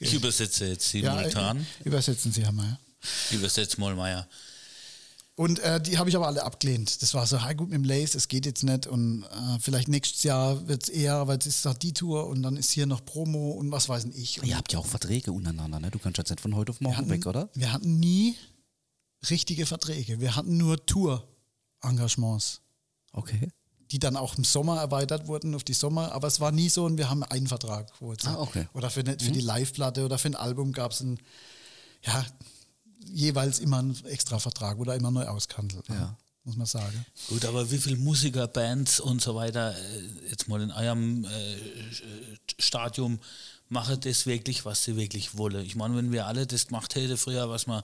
Ich übersetze jetzt Ja, simultan. äh, übersetzen Sie, Herr Mayer. Ich übersetze mal Meier. Und äh, die habe ich aber alle abgelehnt. Das war so, hi gut mit dem Lace, es geht jetzt nicht und äh, vielleicht nächstes Jahr wird es eher, weil es ist da die Tour und dann ist hier noch Promo und was weiß ich. Und Ihr habt ja auch Verträge untereinander, ne? Du kannst jetzt nicht von heute auf morgen hatten, weg, oder? Wir hatten nie richtige Verträge. Wir hatten nur Tour-Engagements, Okay. die dann auch im Sommer erweitert wurden auf die Sommer, aber es war nie so und wir haben einen Vertrag. Wo jetzt, Ah, okay. Oder für, ne- für die Live-Platte oder für ein Album gab es ein, ja, jeweils immer einen extra Vertrag oder immer neu ausgehandelt. ne? Ja. Muss man sagen. Gut, aber wie viele Musiker, Bands und so weiter, äh, jetzt mal in eurem äh, Stadium, machen das wirklich, was sie wirklich wollen? Ich meine, wenn wir alle das gemacht hätten früher, was man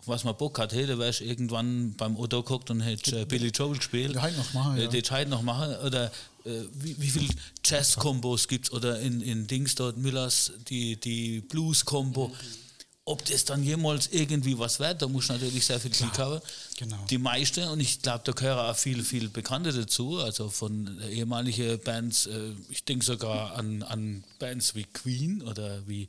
auf was man Bock hat, hätte, wärst irgendwann beim Otto geguckt und hätte äh, Billy Joel gespielt. Die noch machen, Äh, ja. Die heute noch machen. Oder äh, wie, wie viele Jazz-Kombos gibt es? Oder in, in Dings dort, Müllers, die, die Blues-Kombo. Ob das dann jemals irgendwie was wird, da muss natürlich sehr viel Glück haben. genau. Die meisten, und ich glaube, da gehören auch viele, viele Bekannte dazu, also von ehemaligen Bands, äh, ich denke sogar an, an Bands wie Queen oder wie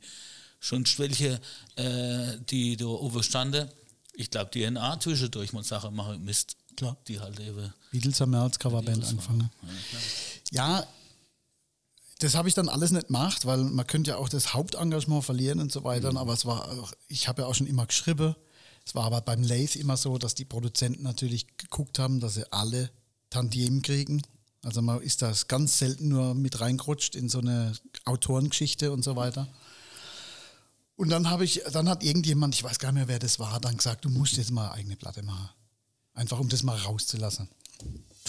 schon welche, äh, die da oben standen. Ich glaube, die NA zwischendurch mal Sachen machen Mist. Klar. Die halt eben. Beatles haben ja als Coverband angefangen. Ja, das habe ich dann alles nicht gemacht, weil man könnte ja auch das Hauptengagement verlieren und so weiter. Aber es war, auch, ich habe ja auch schon immer geschrieben. Es war aber beim Lace immer so, dass die Produzenten natürlich geguckt haben, dass sie alle Tantiemen kriegen. Also man ist da ganz selten nur mit reingerutscht in so eine Autorengeschichte und so weiter. Und dann habe ich, dann hat irgendjemand, ich weiß gar nicht mehr, wer das war, dann gesagt, du musst jetzt mal eine eigene Platte machen. Einfach um das mal rauszulassen.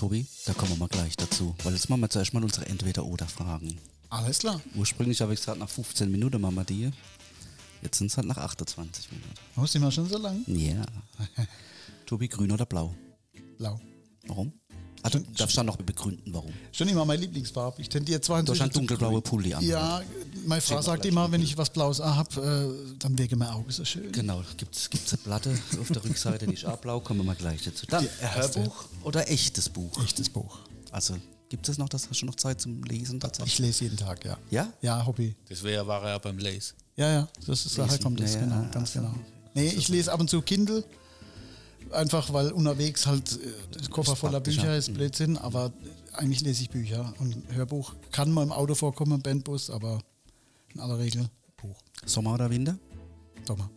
Tobi, da kommen wir mal gleich dazu. Weil jetzt machen wir zuerst mal unsere Entweder-Oder-Fragen. Alles klar. Ursprünglich habe ich gesagt, nach 15 Minuten machen wir die. Jetzt sind es halt nach 28 Minuten. Oh, sind wir schon so lang? Ja. Tobi, grün oder blau? Blau. Warum? Du darfst dann noch begründen, warum. Schon immer meine Lieblingsfarbe. Ich tendiere zwar Du hast inzwischen einen zu dunkelblaue. Pulli an. Ja, meine Frau sagt immer, wenn ich was Blaues habe, äh, dann wirke mein Auge so schön. Genau, gibt es eine Platte auf der Rückseite, die ist auch blau, kommen wir mal gleich dazu. Dann. Hörbuch oder echtes Buch? Echtes Buch. Also gibt es noch, das hast du noch Zeit zum Lesen tatsächlich? Ich lese jeden Tag, ja. Ja? Ja, Hobby. Das wäre war ja beim Lace. Ja, ja, das ist daher Lesen, kommt das, ja, genau, ganz also, genau. Nee, ich lese ab und zu Kindle, einfach weil unterwegs halt äh, der Koffer voller. Bücher ist, Blödsinn, aber eigentlich lese ich Bücher. Und Hörbuch kann mal im Auto vorkommen, im Bandbus, aber in aller Regel Buch. Sommer oder Winter? Sommer.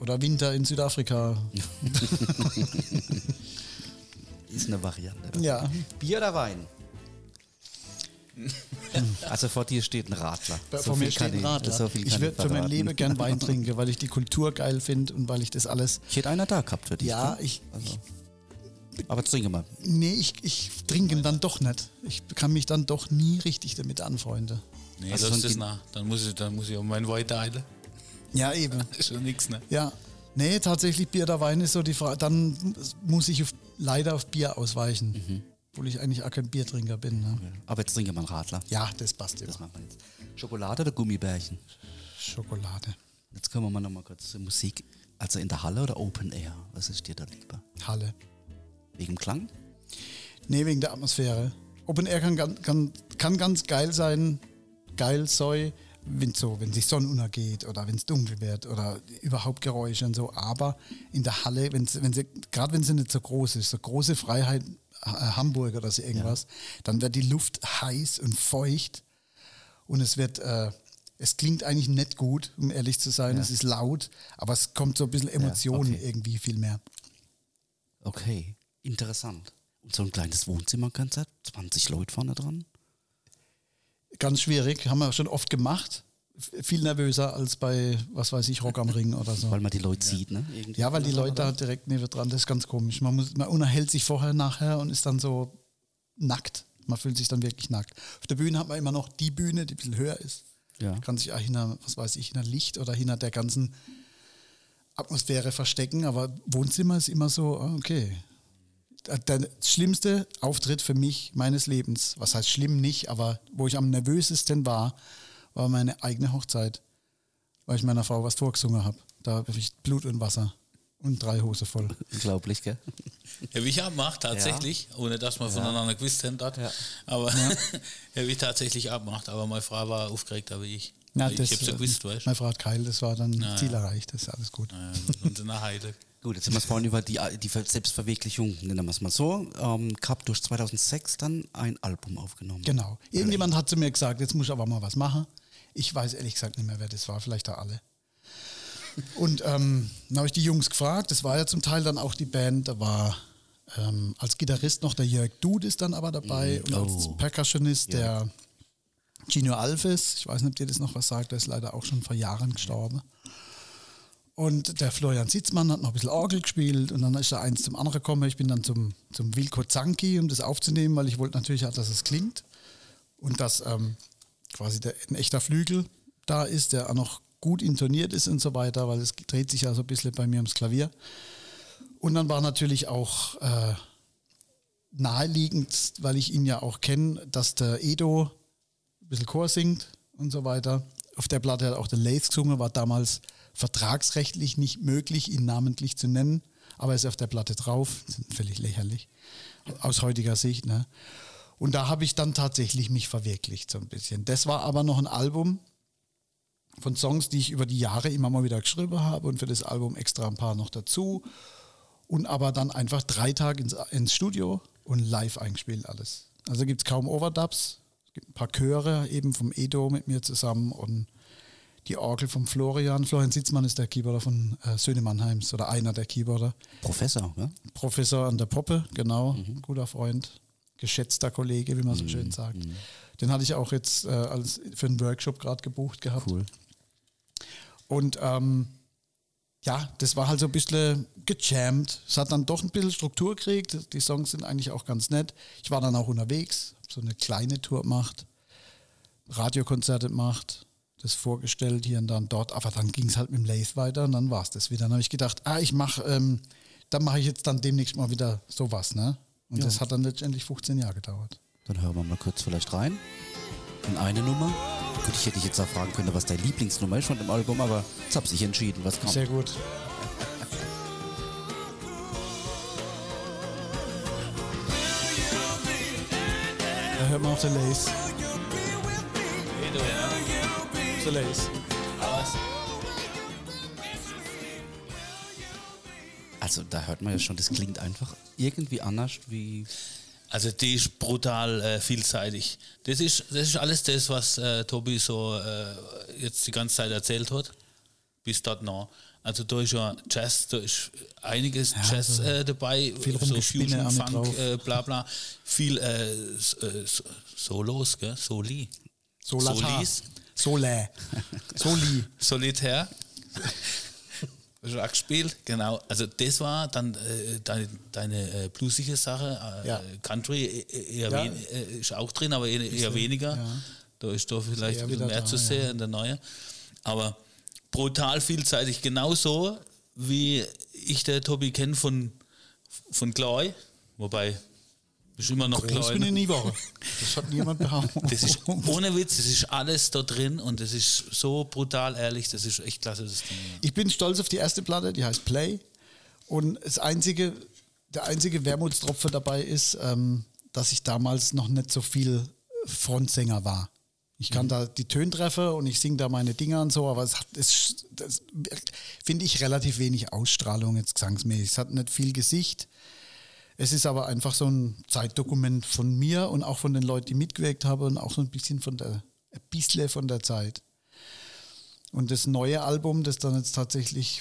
Oder Winter in Südafrika. Ist eine Variante. Ja, Bier oder Wein? Also vor dir steht ein Radler. vor mir kann steht ein ich- Radler. so viel ich würde für mein. Leben gern Wein trinken, weil ich die Kultur geil finde und weil ich das alles. Ich hätte einer da gehabt für dich. Ja, gell? ich. Also. Aber trinke mal. Nee, ich, ich trinke ihn dann doch nicht. Ich kann mich dann doch nie richtig damit anfreunden. Nee, Also das Kind- nach. Dann muss ich, dann muss ich auch meinen Wein teilen. Ja, eben. Ist schon nichts, ne? Ja. Nee, tatsächlich Bier oder Wein ist so die Frage. Dann muss ich auf, leider auf Bier ausweichen. Mhm. Obwohl ich eigentlich auch kein Biertrinker bin. Ne? Aber jetzt trinke mal einen Radler. Ja, das passt Das wir jetzt. Schokolade oder Gummibärchen? Schokolade. Jetzt kommen wir mal noch mal kurz zur Musik. Also in der Halle oder Open Air? Was ist dir da lieber? Halle. Wegen dem Klang? Nee, wegen der Atmosphäre. Open Air kann, kann, kann ganz geil sein, geil soll, wenn so, wenn sich Sonne untergeht oder wenn es dunkel wird oder überhaupt Geräusche und so. Aber in der Halle, wenn's, wenn sie, gerade wenn sie nicht so groß ist, so große Freiheit, äh, Hamburg oder so irgendwas, dann wird die Luft heiß und feucht und es wird, äh, es klingt eigentlich nicht gut, um ehrlich zu sein. Es ist laut, aber es kommt so ein bisschen Emotionen okay. irgendwie viel mehr. Okay, interessant. Und so ein kleines Wohnzimmerkonzert, 20 Leute vorne dran. Ganz schwierig, haben wir schon oft gemacht. viel nervöser als bei, was weiß ich, Rock am Ring oder so. Weil man die Leute sieht, ne? Irgendwie. Ja, weil die Leute da direkt neben dran, das ist ganz komisch. Man, muss, man unterhält sich vorher, nachher und ist dann so nackt. Man fühlt sich dann wirklich nackt. Auf der Bühne hat man immer noch die Bühne, die ein bisschen höher ist. Ja. Kann sich auch hinter, was weiß ich, hinter Licht oder hinter der ganzen Atmosphäre verstecken. Aber Wohnzimmer ist immer so, ah, okay. Der- schlimmste Auftritt für mich meines Lebens, was heißt schlimm nicht, aber wo ich am nervösesten war, war meine eigene Hochzeit, weil ich meiner Frau was vorgesungen habe. Da habe ich Blut und Wasser und drei Hose voll. Unglaublich, gell? Ja, wie ich abmache, tatsächlich, ohne dass wir voneinander gewusst haben dort. Aber ja. wie ich tatsächlich abmacht, aber meine Frau war aufgeregter wie ich. Ja, ich hab's ja äh, gewusst, weißt du. Meine Frau hat Keil, das war dann Ja, Ziel ja. erreicht, das ist alles gut. Ja, und in der Heide. Gut, jetzt sind wir vorhin über die, die Ver- Selbstverwirklichung, nennen wir es mal so, ähm, gehabt durch 2006 dann ein Album aufgenommen. Genau. Irgendjemand hat zu mir gesagt, jetzt muss ich aber mal was machen. Ich weiß ehrlich gesagt nicht mehr, wer das war, vielleicht da alle. Und ähm, dann habe ich die Jungs gefragt, das war ja zum Teil dann auch die Band, da war ähm, als Gitarrist noch der Jörg Dude ist dann aber dabei und als Oh. Percussionist der Gino Alves, ich weiß nicht, ob dir das noch was sagt, der ist leider auch schon vor Jahren gestorben. Und der Florian Sitzmann hat noch ein bisschen Orgel gespielt und dann ist da eins zum anderen gekommen. Ich bin dann zum, zum Wilko Zanki, um das aufzunehmen, weil ich wollte natürlich auch, dass es klingt und dass ähm, quasi der, ein echter Flügel da ist, der auch noch gut intoniert ist und so weiter, weil es dreht sich ja so ein bisschen bei mir ums Klavier. Und dann war natürlich auch äh, naheliegend, weil ich ihn ja auch kenne, dass der Edo ein bisschen Chor singt und so weiter. Auf der Platte hat auch der Lace gesungen, war damals vertragsrechtlich nicht möglich, ihn namentlich zu nennen, aber er ist auf der Platte drauf. Völlig lächerlich aus heutiger Sicht. Ne? Und da habe ich dann tatsächlich mich verwirklicht so ein bisschen. Das war aber noch ein Album von Songs, die ich über die Jahre immer mal wieder geschrieben habe und für das Album extra ein paar noch dazu. Und aber dann einfach drei Tage ins, ins Studio und live eingespielt alles. Also gibt es kaum Overdubs. Es gibt ein paar Chöre eben vom Edo mit mir zusammen und die Orgel vom Florian. Florian Sitzmann ist der Keyboarder von äh, Söhne Mannheims oder einer der Keyboarder. Professor, ne? Professor an der Poppe, genau, guter Freund, geschätzter Kollege, wie man so schön sagt. Den hatte ich auch jetzt äh, als, für einen Workshop gerade gebucht gehabt. Cool. Und ähm, ja, das war halt so ein bisschen gejammt. Es hat dann doch ein bisschen Struktur gekriegt. Die Songs sind eigentlich auch ganz nett. Ich war dann auch unterwegs, hab so eine kleine Tour gemacht, Radiokonzerte gemacht, das vorgestellt hier und dann dort. Aber dann ging es halt mit dem Lathe weiter und dann war es das wieder. Dann habe ich gedacht, ah, ich mache, ähm, dann mache ich jetzt dann demnächst mal wieder sowas, ne? Und das hat dann letztendlich 15 Jahre gedauert. Dann hören wir mal kurz vielleicht rein. In eine Nummer. Gut, ich hätte dich jetzt auch fragen können, was deine Lieblingsnummer ist von dem Album, aber jetzt hab ich entschieden, was kommt. Sehr gut. Da hört man auch der Lace. Ja. Lace. Also da hört man ja schon, das klingt einfach irgendwie anders wie. Also die ist brutal äh, vielseitig. Das ist, das ist alles das, was äh, Tobi so äh, jetzt die ganze Zeit erzählt hat. Bis dort noch. Also da ist ja Jazz, da ist einiges Jazz äh, dabei, viel so Fusion, Funk, äh, bla bla. Viel äh, äh, Solos, gell? Soli. Solata. Solis. Solä. Soli. Solitär. Auch gespielt? Genau. Also das war dann äh, deine, deine äh, bluesige Sache. Äh, Ja. Country äh, eher Ja. wen, äh, ist auch drin, aber eher, eher weniger. ja. Da ist da vielleicht ein bisschen mehr da, zu sehen in der neue. Aber brutal vielseitig. Genauso wie ich der Tobi kenne von, von Chloe. Wobei, ist immer noch Groß Chloe. bin ich ne? nie Woche. Das hat niemand behauptet. Das ist ohne Witz, das ist alles da drin und das ist so brutal ehrlich, das ist echt klasse, das Ding. Ich bin stolz auf die erste Platte, die heißt Play. Und das einzige, der einzige Wermutstropfen dabei ist, ähm, dass ich damals noch nicht so viel Frontsänger war. Ich kann da die Töntreffer und ich singe da meine Dinger und so, aber es hat, es, das finde ich relativ wenig Ausstrahlung jetzt gesangsmäßig. Es hat nicht viel Gesicht. Es ist aber einfach so ein Zeitdokument von mir und auch von den Leuten, die mitgewirkt haben und auch so ein bisschen von der, ein bisschen von der Zeit. Und das neue Album, das dann jetzt tatsächlich,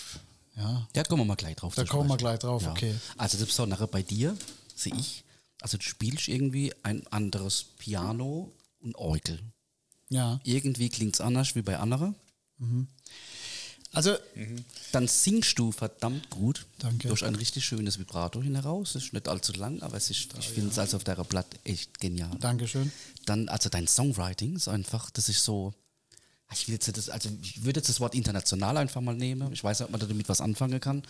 ja, Ja, kommen wir mal gleich drauf. Da kommen wir gleich drauf, okay. Also das Besondere bei dir, sehe ich, also du spielst irgendwie ein anderes Piano und Orgel. Ja. Irgendwie klingt es anders wie bei anderen. Also, Dann singst du verdammt gut. Danke. Durch ein richtig schönes Vibrato hin heraus. Ist nicht allzu lang, aber es ist, ich finde es also auf der Platte echt genial. Dankeschön. Dann, also dein Songwriting ist einfach, das ist so. Ich will jetzt das, also ich würde jetzt das Wort international einfach mal nehmen. Ich weiß nicht, ob man damit was anfangen kann.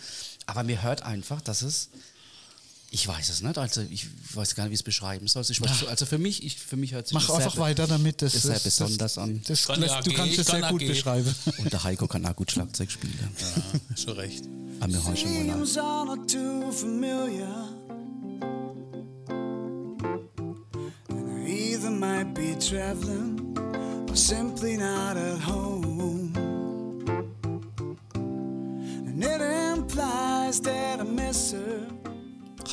Aber mir hört einfach, dass es. Ich weiß es nicht, also ich weiß gar nicht, wie ich es beschreiben soll. Ich weiß, also für mich, ich, für mich hört sich Mach das einfach sehr, weiter damit. Das ist sehr das- besonders an. Das, lässt, ja du kannst es kann sehr gut AG. beschreiben. Und der Heiko kann auch gut Schlagzeug spielen. Ja, schon recht. Aber wir hören schon mal nach. Names are not too familiar. And I either might be traveling or simply not at home. And it implies that I miss her.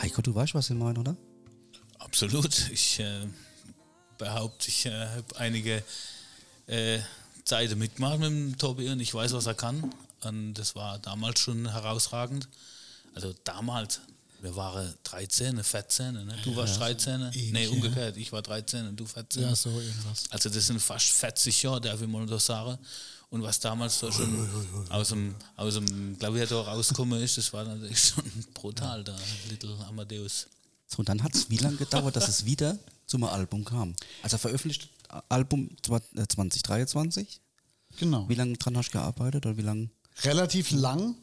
Heiko, du weißt, was ich meine, oder? Absolut. Ich äh, behaupte, ich äh, habe einige äh, Zeiten mitgemacht mit dem Tobi und ich weiß, was er kann. Und das war damals schon herausragend. Also damals, wir waren 13, 14, ne? du warst 13. nee, ja. umgekehrt, ich war 13 und du 14. Ja, so irgendwas. Also das sind fast 40 Jahre, darf ich mal noch sagen. Und was damals so schon aus dem, aus dem Klavier rausgekommen ist, das war natürlich schon brutal, da Little Amadeus. So, und dann hat es wie lange gedauert, dass es wieder zum Album kam? Also veröffentlicht Album zwa- äh, 2023? Genau. Wie lange dran hast du gearbeitet oder wie lange Relativ lang.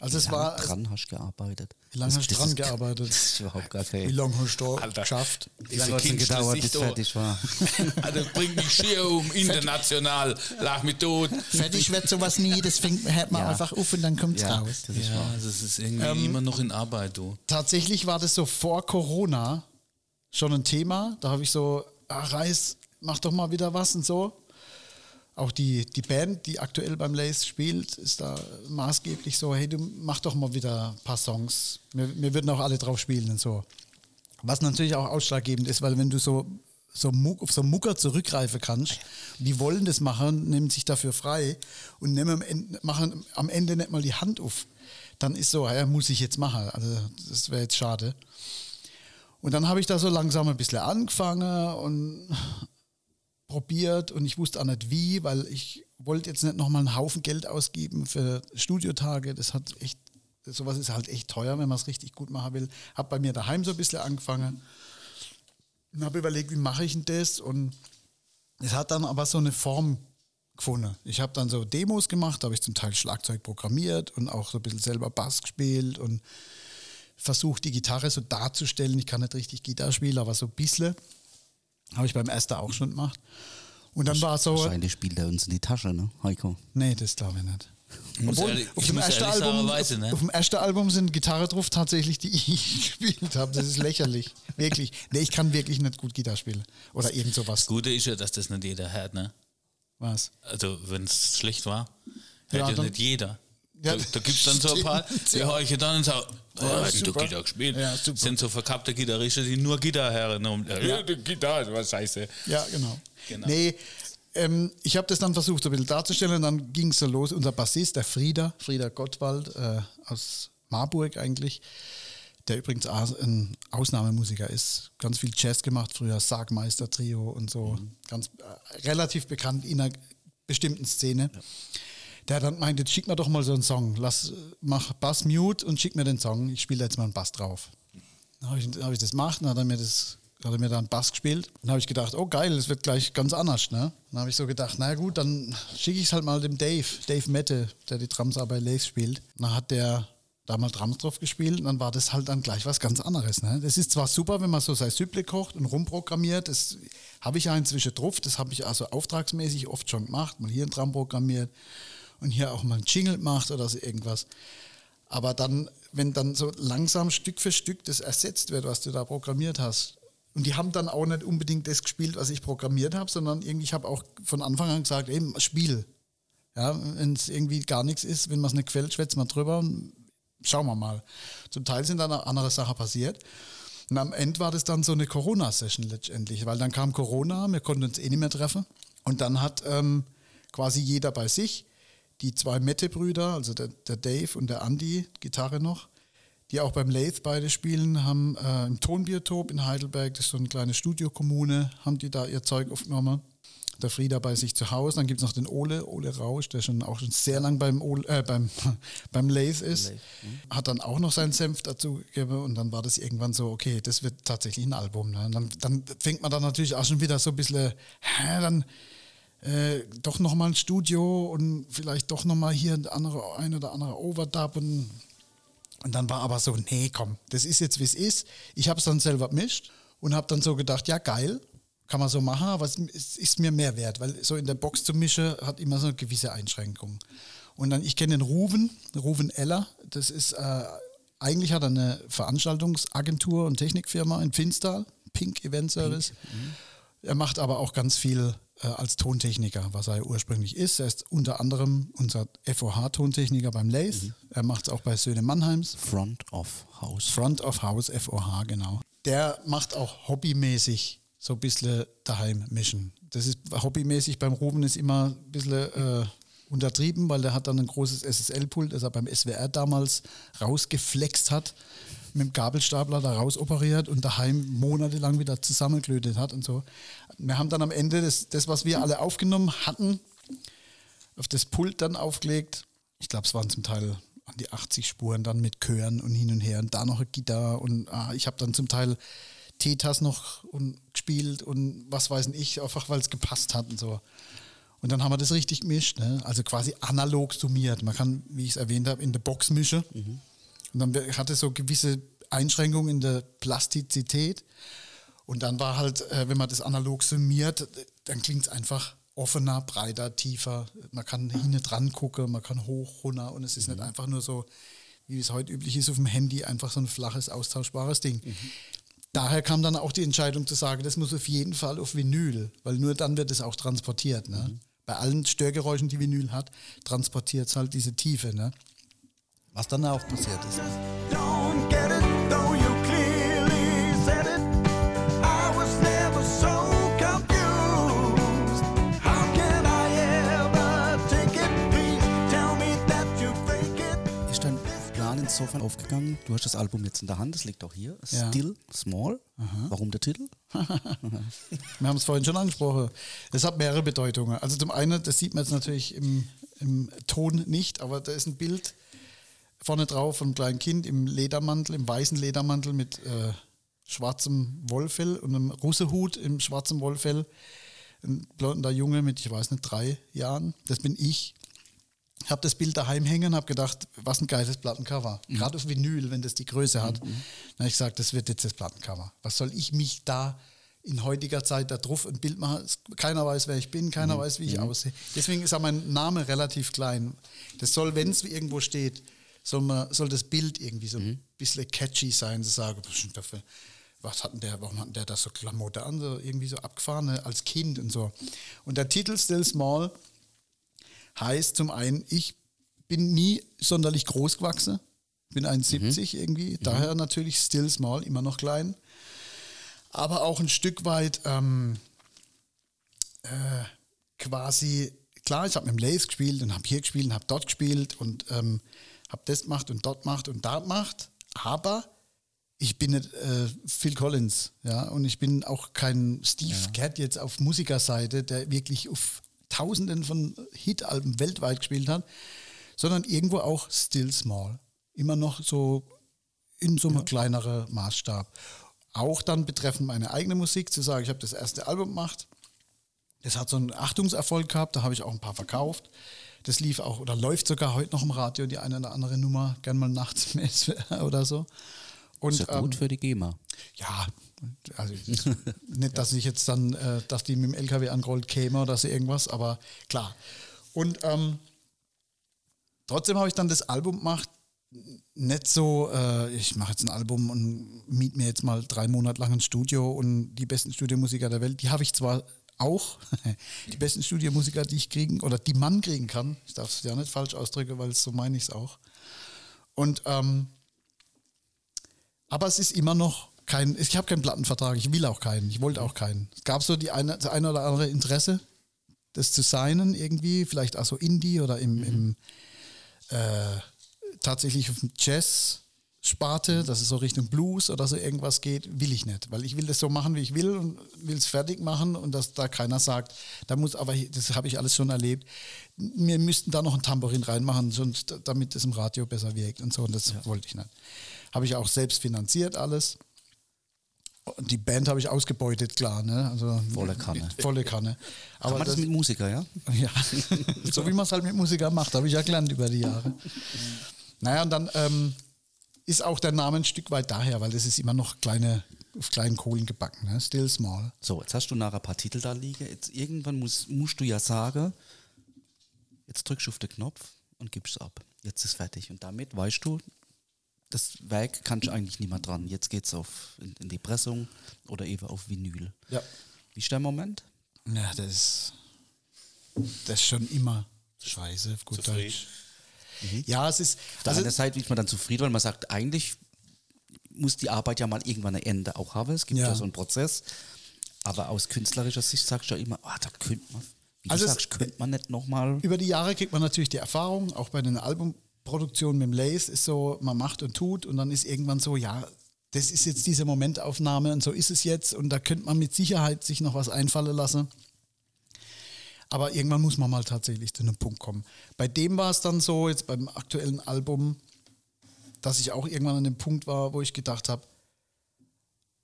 Also es war. dran hast du gearbeitet? Wie lange Das- hast du dran ist- gearbeitet? Das ist überhaupt gar Wie kein... lange hast du da Alter. geschafft? Wie lange hat es gedauert, bis fertig war? Also bring mich schier um, international, lach mich tot. Fertig wird sowas nie, das fängt, hört man Ja. einfach auf und dann kommt es Ja, raus. das ist Ja, wahr. das ist irgendwie immer noch in Arbeit, du. Tatsächlich war das so vor Corona schon ein Thema. Da habe ich so, ah, Reis, mach doch mal wieder was und so. Auch die, die Band, die aktuell beim Lace spielt, ist da maßgeblich so, hey, du mach doch mal wieder ein paar Songs. Wir, wir würden auch alle drauf spielen und so. Was natürlich auch ausschlaggebend ist, weil wenn du so, so auf so Mucker zurückgreifen kannst, die wollen das machen, nehmen sich dafür frei und nehmen am Ende, machen am Ende nicht mal die Hand auf, dann ist so, ja, muss ich jetzt machen. Also das wäre jetzt schade. Und dann habe ich da so langsam ein bisschen angefangen und probiert und ich wusste auch nicht wie, weil ich wollte jetzt nicht nochmal einen Haufen Geld ausgeben für Studiotage. Das hat echt, sowas ist halt echt teuer, wenn man es richtig gut machen will. Habe bei mir daheim so ein bisschen angefangen und habe überlegt, wie mache ich denn das? Und es hat dann aber so eine Form gefunden. Ich habe dann so Demos gemacht, habe ich zum Teil Schlagzeug programmiert und auch so ein bisschen selber Bass gespielt und versucht, die Gitarre so darzustellen. Ich kann nicht richtig Gitarre spielen, aber so ein bisschen. Habe ich beim ersten auch schon gemacht. Und dann war so. Wahrscheinlich spielt er uns in die Tasche, ne, Heiko? Nee, das glaube ich nicht. Ich Obwohl, ehrlich- auf, ich dem ersten Album, auf, dem ersten Album sind Gitarre drauf tatsächlich, die ich gespielt habe. Das ist lächerlich. wirklich. Nee, ich kann wirklich nicht gut Gitarre spielen. Oder irgend sowas. Das Gute ist ja, dass das nicht jeder hört, ne? Was? Also, wenn es schlecht war, Ja, hört ja, dann- nicht jeder. Ja, da da gibt es dann so ein paar, die ja. ich dann und so, ja, die super. Gitarre gespielt. Ja, super. sind so verkappte Gitarristen, die nur Gitarre hören. Und, ja, die Gitarre, was scheiße. Ja, genau. Genau. Nee, ähm, ich habe das dann versucht, so ein bisschen darzustellen. Und dann ging es so los. Unser Bassist, der Frieder, Frieder Gottwald äh, aus Marburg eigentlich, der übrigens ein Ausnahmemusiker ist. Ganz viel Jazz gemacht, früher Sargmeister-Trio und so. Ganz äh, relativ bekannt in einer bestimmten Szene. Der dann meinte, schick mir doch mal so einen Song. Lass, mach Bass mute und schick mir den Song. Ich spiele jetzt mal einen Bass drauf. Dann habe ich, hab ich das gemacht, dann hat er mir das hat er mir dann Bass gespielt. Dann habe ich gedacht, oh geil, das wird gleich ganz anders. Ne? Dann habe ich so gedacht, na gut, dann schicke ich es halt mal dem Dave, Dave Mette, der die Drums bei Lace spielt. Dann hat der da mal Drums drauf gespielt und dann war das halt dann gleich was ganz anderes. Ne? Das ist zwar super, wenn man so sein Süble kocht und rumprogrammiert, das habe ich ja inzwischen drauf, das habe ich also auftragsmäßig oft schon gemacht, mal hier ein Drum programmiert und hier auch mal ein Jingle gemacht oder so irgendwas. Aber dann, wenn dann so langsam Stück für Stück das ersetzt wird, was du da programmiert hast, und die haben dann auch nicht unbedingt das gespielt, was ich programmiert habe, sondern irgendwie, ich habe auch von Anfang an gesagt, eben, Spiel. Ja, wenn es irgendwie gar nichts ist, wenn man es nicht quält, schwätzt man drüber und schauen wir mal. Zum Teil sind dann auch andere Sachen passiert. Und am Ende war das dann so eine Corona-Session letztendlich, weil dann kam Corona, wir konnten uns eh nicht mehr treffen. Und dann hat ähm, quasi jeder bei sich, die zwei Mette-Brüder, also der, der Dave und der Andy, Gitarre noch, die auch beim Lathe beide spielen, haben äh, im Tonbiotop in Heidelberg, das ist so eine kleine Studiokommune, haben die da ihr Zeug aufgenommen. der Frieda bei sich zu Hause. Dann gibt es noch den Ole, Ole Rausch, der schon auch schon sehr lang beim, Ole, äh, beim, beim Lathe ist. Hat dann auch noch seinen Senf dazu gegeben und dann war das irgendwann so, okay, das wird tatsächlich ein Album. Ne? Dann, dann fängt man dann natürlich auch schon wieder so ein bisschen, hä, dann äh, doch nochmal ein Studio und vielleicht doch nochmal hier ein, andere, ein oder andere Overdub und und dann war aber so, nee, komm, das ist jetzt, wie es ist. Ich habe es dann selber gemischt und habe dann so gedacht, ja, geil, kann man so machen, aber es ist- mir mehr wert, weil so in der Box zu mischen hat immer so eine gewisse Einschränkung. Und dann, ich kenne den Ruven, Ruven Eller, das ist, äh, eigentlich hat er eine Veranstaltungsagentur und Technikfirma in Pfinstal, Pink Event Service. Er macht aber auch ganz viel äh, als Tontechniker, was er ursprünglich ist. Er ist unter anderem unser FOH-Tontechniker beim Lace. Er macht es auch bei Söhne Mannheims. Front of House. Front of House, FOH, genau. Der macht auch hobbymäßig so ein bisschen daheim mischen. Das ist hobbymäßig beim Ruben ist immer ein bisschen äh, untertrieben, weil der hat dann ein großes SSL-Pult, das er beim SWR damals rausgeflext hat, mit dem Gabelstapler da rausoperiert und daheim monatelang wieder zusammengelötet hat und so. Wir haben dann am Ende das, das was wir alle aufgenommen hatten, auf das Pult dann aufgelegt. Ich glaube, es waren zum Teil an die 80 Spuren dann mit Chören und hin und her und da noch eine Gitarre und ah, ich habe dann zum Teil Tetas noch und gespielt und was weiß ich, einfach weil es gepasst hat und so. Und dann haben wir das richtig gemischt, ne? also quasi analog summiert. Man kann, wie ich es erwähnt habe, in der Box mischen. Und dann hatte so gewisse Einschränkungen in der Plastizität. Und dann war halt, äh, wenn man das analog summiert, dann klingt es einfach offener, breiter, tiefer. Man kann hinten dran gucken, man kann hoch, runter und es ist nicht einfach nur so, wie es heute üblich ist, auf dem Handy einfach so ein flaches, austauschbares Ding. Daher kam dann auch die Entscheidung zu sagen, das muss auf jeden Fall auf Vinyl, weil nur dann wird es auch transportiert. Ne? Bei allen Störgeräuschen, die Vinyl hat, transportiert es halt diese Tiefe. Ne? Was dann auch passiert ist. Don't get it, though you clearly said it. I was never so confused. How can I ever take it? Please tell me that you fake it. Ist dein Plan insofern aufgegangen? Du hast das Album jetzt in der Hand, das liegt auch hier. Ja. Still Small. Warum der Titel? Wir haben es vorhin schon angesprochen. Es hat mehrere Bedeutungen. Also zum einen, das sieht man jetzt natürlich im, im Ton nicht, aber da ist ein Bild vorne drauf von einem kleinen Kind im Ledermantel, im weißen Ledermantel mit äh, schwarzem Wollfell und einem Russehut im schwarzen Wollfell. Ein blonder Junge mit, ich weiß nicht, drei Jahren. Das bin ich. Ich habe das Bild daheim hängen und habe gedacht, was ein geiles Plattencover. Gerade auf Vinyl, wenn das die Größe hat. Dann habe ich gesagt, das wird jetzt das Plattencover. Was soll ich mich da in heutiger Zeit da drauf ein Bild machen? Keiner weiß, wer ich bin, keiner weiß, wie ich aussehe. Deswegen ist auch mein Name relativ klein. Das soll, wenn es irgendwo steht, soll, man, soll das Bild irgendwie so ein bisschen catchy sein, zu sagen, was, ist denn dafür, was hat denn der, warum hat denn der das so Klamotte an, so irgendwie so abgefahren als Kind und so. Und der Titel Still Small heißt zum einen, ich bin nie sonderlich groß gewachsen, bin 1,70 irgendwie, daher natürlich still small, immer noch klein, aber auch ein Stück weit ähm, äh, quasi, klar, ich habe mit dem Lace gespielt und habe hier gespielt und habe dort gespielt und ähm, habe das gemacht und dort gemacht und da gemacht, aber ich bin nicht äh, Phil Collins, ja, und ich bin auch kein Steve Gadd jetzt auf Musikerseite, der wirklich auf Tausenden von Hitalben weltweit gespielt hat, sondern irgendwo auch still small. Immer noch so in so einem kleineren Maßstab. Auch dann betreffend meine eigene Musik, zu sagen, ich habe das erste Album gemacht, das hat so einen Achtungserfolg gehabt, da habe ich auch ein paar verkauft. Das lief auch oder läuft sogar heute noch im Radio, die eine oder andere Nummer, gern mal nachts im SWR oder so. Und, Ist ja gut ähm, für die GEMA. ja, also nicht, dass ich jetzt dann, äh, dass die mit dem LKW angerollt käme oder so irgendwas, aber klar. Und ähm, trotzdem habe ich dann das Album gemacht, nicht so, äh, ich mache jetzt ein Album und miet mir jetzt mal drei Monate lang ein Studio und die besten Studiomusiker der Welt, die habe ich zwar auch, die besten Studiomusiker, die ich kriegen oder die man kriegen kann, ich darf es ja nicht falsch ausdrücken, weil so meine ich es auch. Und ähm, aber es ist immer noch kein, ich habe keinen Plattenvertrag, ich will auch keinen, ich wollte auch keinen. Es gab so die eine, das eine oder andere Interesse, das zu signen irgendwie, vielleicht auch so Indie oder im, im äh, tatsächlich auf dem Jazz Sparte, dass es so Richtung Blues oder so irgendwas geht, will ich nicht, weil ich will das so machen, wie ich will und will es fertig machen und dass da keiner sagt, da muss aber, das habe ich alles schon erlebt, wir müssten da noch ein Tambourin reinmachen, sonst, damit es im Radio besser wirkt und so und das wollte ich nicht. Habe ich auch selbst finanziert alles. Und die Band habe ich ausgebeutet, klar, ne? Also Volle Kanne. Volle Kanne. Kann man das, mit Musiker, ja? Ja, so wie man es halt mit Musikern macht, habe ich ja gelernt über die Jahre. Naja, und dann ähm, ist auch der Name ein Stück weit daher, weil das ist immer noch kleine, auf kleinen Kohlen gebacken, ne? Still Small. So, jetzt hast du nachher ein paar Titel da liegen. Jetzt irgendwann muss, musst du ja sagen, jetzt drückst du auf den Knopf und gibst ab. Jetzt ist fertig. Und damit weißt du, das Werk kannst du eigentlich nicht mehr dran. Jetzt geht's auf in, in die Pressung oder eben auf Vinyl. Ja. Wie ist der Moment? Ja, das ist, das ist schon immer scheiße, auf gut Zufrieden. Deutsch. Ja, es ist. Auf der Also, einen Seite ist man dann zufrieden, weil man sagt, eigentlich muss die Arbeit ja mal irgendwann ein Ende auch haben. Es gibt ja, Ja. so einen Prozess. Aber aus künstlerischer Sicht sagst du ja immer, ah, da könnte man, wie Also du sagst, könnte man nicht nochmal. über die Jahre kriegt man natürlich die Erfahrung, auch bei den Albumproduktionen mit dem Lace ist so, man macht und tut und dann ist irgendwann so, ja, das ist jetzt diese Momentaufnahme und so ist es jetzt und da könnte man mit Sicherheit sich noch was einfallen lassen. Aber irgendwann muss man mal tatsächlich zu einem Punkt kommen. Bei dem war es dann so, jetzt beim aktuellen Album, dass ich auch irgendwann an dem Punkt war, wo ich gedacht habe,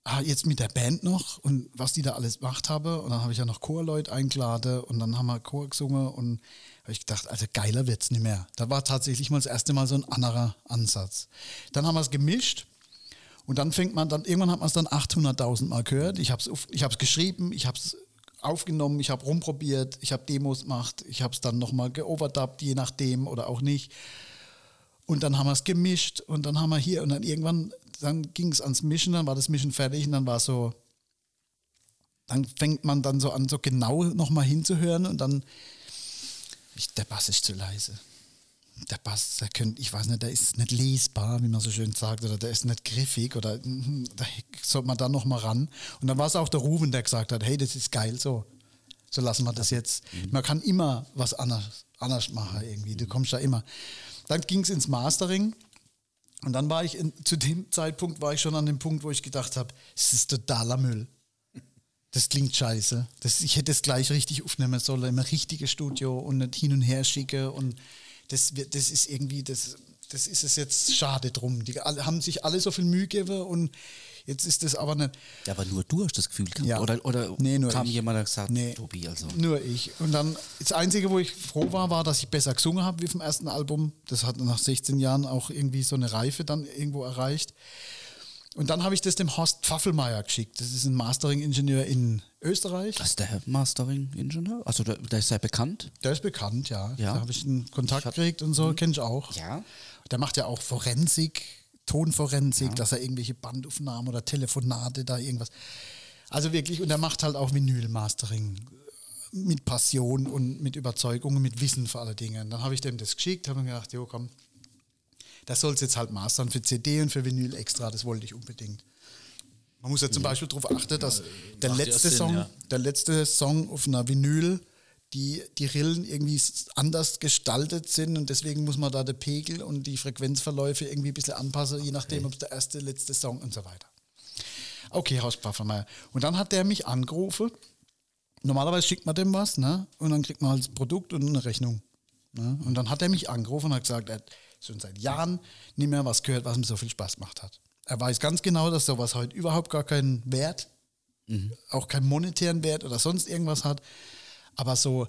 ah, jetzt mit der Band noch und was die da alles gemacht habe. Und dann habe ich ja noch Chorleute eingeladen und dann haben wir Chor gesungen und habe ich gedacht, also geiler wird's nicht mehr. Da war tatsächlich mal das erste Mal so ein anderer Ansatz. Dann haben wir es gemischt und dann fängt man dann, irgendwann hat man es dann 800.000 Mal gehört. Ich habe es ich geschrieben, ich habe es aufgenommen, ich habe rumprobiert, ich habe Demos gemacht, ich habe es dann nochmal geoverdubbt, je nachdem oder auch nicht. Und dann haben wir es gemischt und dann haben wir hier und dann irgendwann, dann ging es ans Mischen, dann war das Mischen fertig und dann war so, dann fängt man dann so an, so genau nochmal hinzuhören und dann, ich, der Bass ist zu leise. Der Bass, der könnt, ich weiß nicht, der ist nicht lesbar, wie man so schön sagt, oder der ist nicht griffig oder mhm, da sollte man dann nochmal ran. Und dann war es auch der Ruben, der gesagt hat, hey, das ist geil so. So lassen wir das jetzt. Man kann immer was anders, anders machen irgendwie. Du kommst da immer. Dann ging es ins Mastering. Und dann war ich, in, zu dem Zeitpunkt war ich schon an dem Punkt, wo ich gedacht habe, es ist totaler Müll. Das klingt scheiße. Das, ich hätte es gleich richtig aufnehmen sollen, im richtigen Studio und nicht hin und her schicke. Und das, wird- das ist irgendwie, das, das ist es jetzt schade drum. Die haben sich alle so viel Mühe gegeben und jetzt ist das aber nicht. Ja, aber nur du hast das Gefühl gehabt. Ja. Oder, oder Nee, nur kam ich. jemand, der gesagt Nee. Tobi, also. Nur ich. Und dann, das Einzige, wo ich froh war, war, dass ich besser gesungen habe wie vom ersten Album. Das hat nach 16 Jahren auch irgendwie so eine Reife dann irgendwo erreicht. Und dann habe ich das dem Horst Pfaffelmeier geschickt. Das ist ein Mastering-Ingenieur in Österreich. Das ist der Mastering-Ingenieur? Also der, der ist sehr bekannt. Der ist bekannt, ja. Ja. Da habe ich einen Kontakt gekriegt und so, kenn ich auch. Ja. Der macht ja auch Forensik, Tonforensik, dass er irgendwelche Bandaufnahmen oder Telefonate da irgendwas. Also wirklich, und er macht halt auch Vinyl-Mastering mit Passion und mit Überzeugung und mit Wissen vor allen Dingen. Dann habe ich dem das geschickt, habe mir gedacht, jo komm, das soll es jetzt halt mastern für CD und für Vinyl extra, das wollte ich unbedingt. Man muss ja zum Beispiel darauf achten, dass der letzte Sinn, Song, ja. der letzte Song auf einer Vinyl, die, die Rillen irgendwie anders gestaltet sind und deswegen muss man da den Pegel und die Frequenzverläufe irgendwie ein bisschen anpassen, je nachdem, ob es der erste, letzte Song und so weiter. Okay, Horst Pfaffermeier. Und dann hat der mich angerufen. Normalerweise schickt man dem was, ne? Und dann kriegt man halt das Produkt und eine Rechnung. Ne? Und dann hat er mich angerufen und hat gesagt, er hat schon seit Jahren nicht mehr was gehört, was ihm so viel Spaß gemacht hat. Er weiß ganz genau, dass sowas heute überhaupt gar keinen Wert, auch keinen monetären Wert oder sonst irgendwas hat. Aber so,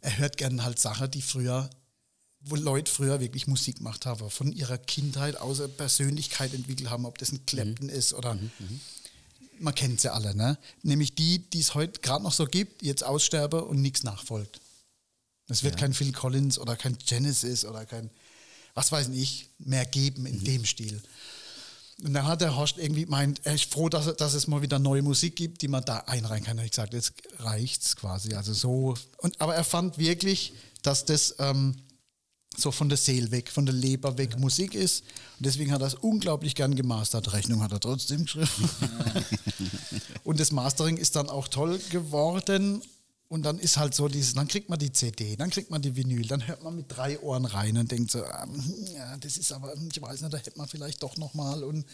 er hört gerne halt Sachen, die früher, wo Leute früher wirklich Musik gemacht haben, von ihrer Kindheit aus Persönlichkeit entwickelt haben, ob das ein Clapton ist oder man kennt sie alle, ne? Nämlich die, die es heute gerade noch so gibt, jetzt aussterben und nichts nachfolgt. Es wird kein Phil Collins oder kein Genesis oder kein, was weiß ich, mehr geben in dem Stil. Und dann hat der Horst irgendwie meint, er ist froh, dass, dass es mal wieder neue Musik gibt, die man da einreihen kann. Und ich gesagt, jetzt reicht's quasi. Also so. Und, aber er fand wirklich, dass das ähm, so von der Seele weg, von der Leber weg Musik ist. Und deswegen hat er es unglaublich gern gemastert. Rechnung hat er trotzdem geschrieben. und das Mastering ist dann auch toll geworden. Und dann ist halt so dieses, dann kriegt man die CD, dann kriegt man die Vinyl, dann hört man mit drei Ohren rein und denkt so, ah, hm, ja, das ist aber, ich weiß nicht, da hätte man vielleicht doch nochmal und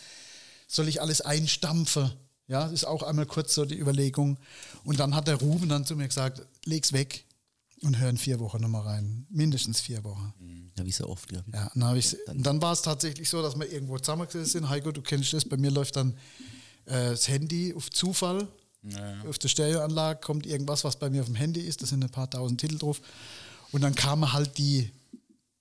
soll ich alles einstampfen? Ja, das ist auch einmal kurz so die Überlegung. Und dann hat der Ruben dann zu mir gesagt, leg's weg und hör in vier Wochen nochmal rein. Mindestens vier Wochen. Ja, wie so oft, ja. Ja, dann, hab ich, dann war es tatsächlich so, dass wir irgendwo zusammengesessen sind. Heiko, du kennst das, bei mir läuft dann äh, das Handy auf Zufall. Auf der Stereoanlage kommt irgendwas, was bei mir auf dem Handy ist. Da sind ein paar tausend Titel drauf. Und dann kamen halt die,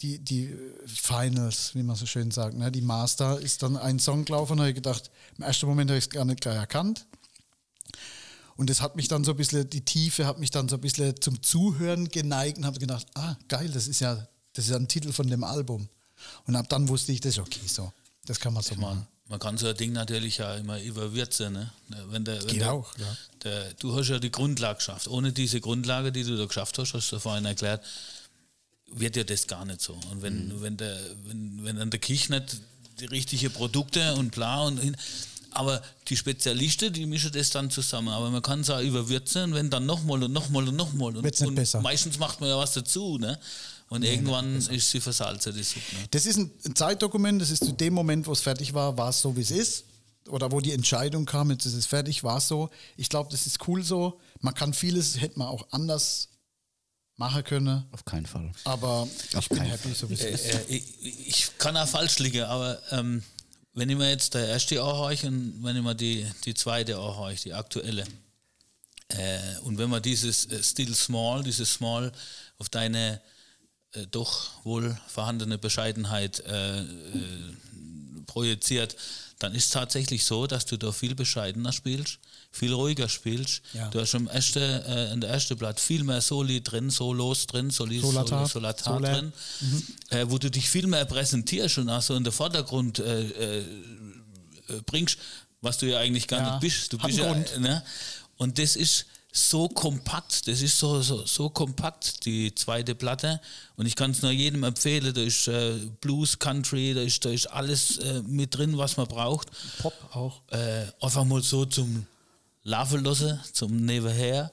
die, die Finals, wie man so schön sagt. Ne? Die Master ist dann ein Song gelaufen und da habe ich gedacht, im ersten Moment habe ich es gar nicht gleich erkannt. Und das hat mich dann so ein bisschen, die Tiefe hat mich dann so ein bisschen zum Zuhören geneigt und habe gedacht, ah, geil, das ist ja, das ist ja ein Titel von dem Album. Und ab dann wusste ich, das ist okay so. Das kann man so machen. Man, kann so ein Ding natürlich ja immer überwürzen. Ne? Wenn der, wenn Geht der, auch, ja. Der, du hast ja die Grundlage geschafft. Ohne diese Grundlage, die du da geschafft hast, hast du vorhin erklärt, wird ja das gar nicht so. Und wenn, Mhm. wenn, der, wenn, wenn an der Kirche nicht die richtigen Produkte und bla und hin, aber die Spezialisten, die mischen das dann zusammen. Aber man kann es auch überwürzen wenn dann nochmal und nochmal und nochmal. Und, und besser. meistens macht man ja was dazu. Ne? Und irgendwann ist sie versalzen, die Suppe. Ne? Das ist ein Zeitdokument, das ist zu dem Moment, wo es fertig war, war es so, wie es ist. Oder wo die Entscheidung kam, jetzt ist es fertig, war es so. Ich glaube, das ist cool so. Man kann vieles, hätte man auch anders machen können. Auf keinen Fall. Aber Auf ich bin happy, so wie es ist. Äh, ich, ich kann auch falsch liegen, aber ähm, wenn ich mir jetzt der erste anhöre und wenn ich mir die, die zweite anhöre, die aktuelle, äh, und wenn man dieses äh, Still Small, dieses Small auf deine äh, doch wohl vorhandene Bescheidenheit äh, äh, projiziert, dann ist tatsächlich so, dass du da viel bescheidener spielst, viel ruhiger spielst. Ja. Du hast im ersten, äh, in der ersten Blatt viel mehr Soli drin, Solos drin, Solis, Solata, Sol- Solata Solar. drin, äh, wo du dich viel mehr präsentierst und auch so in den Vordergrund äh, äh, äh, bringst, was du ja eigentlich gar Ja, nicht bist. Du hat bist ja, ne? Und das ist so kompakt, das ist so, so, so kompakt, die zweite Platte. Und ich kann es nur jedem empfehlen, da ist äh, Blues, Country, da ist, da ist alles äh, mit drin, was man braucht. Pop auch. Äh, einfach mal so zum Laufen lassen, zum Nebenher,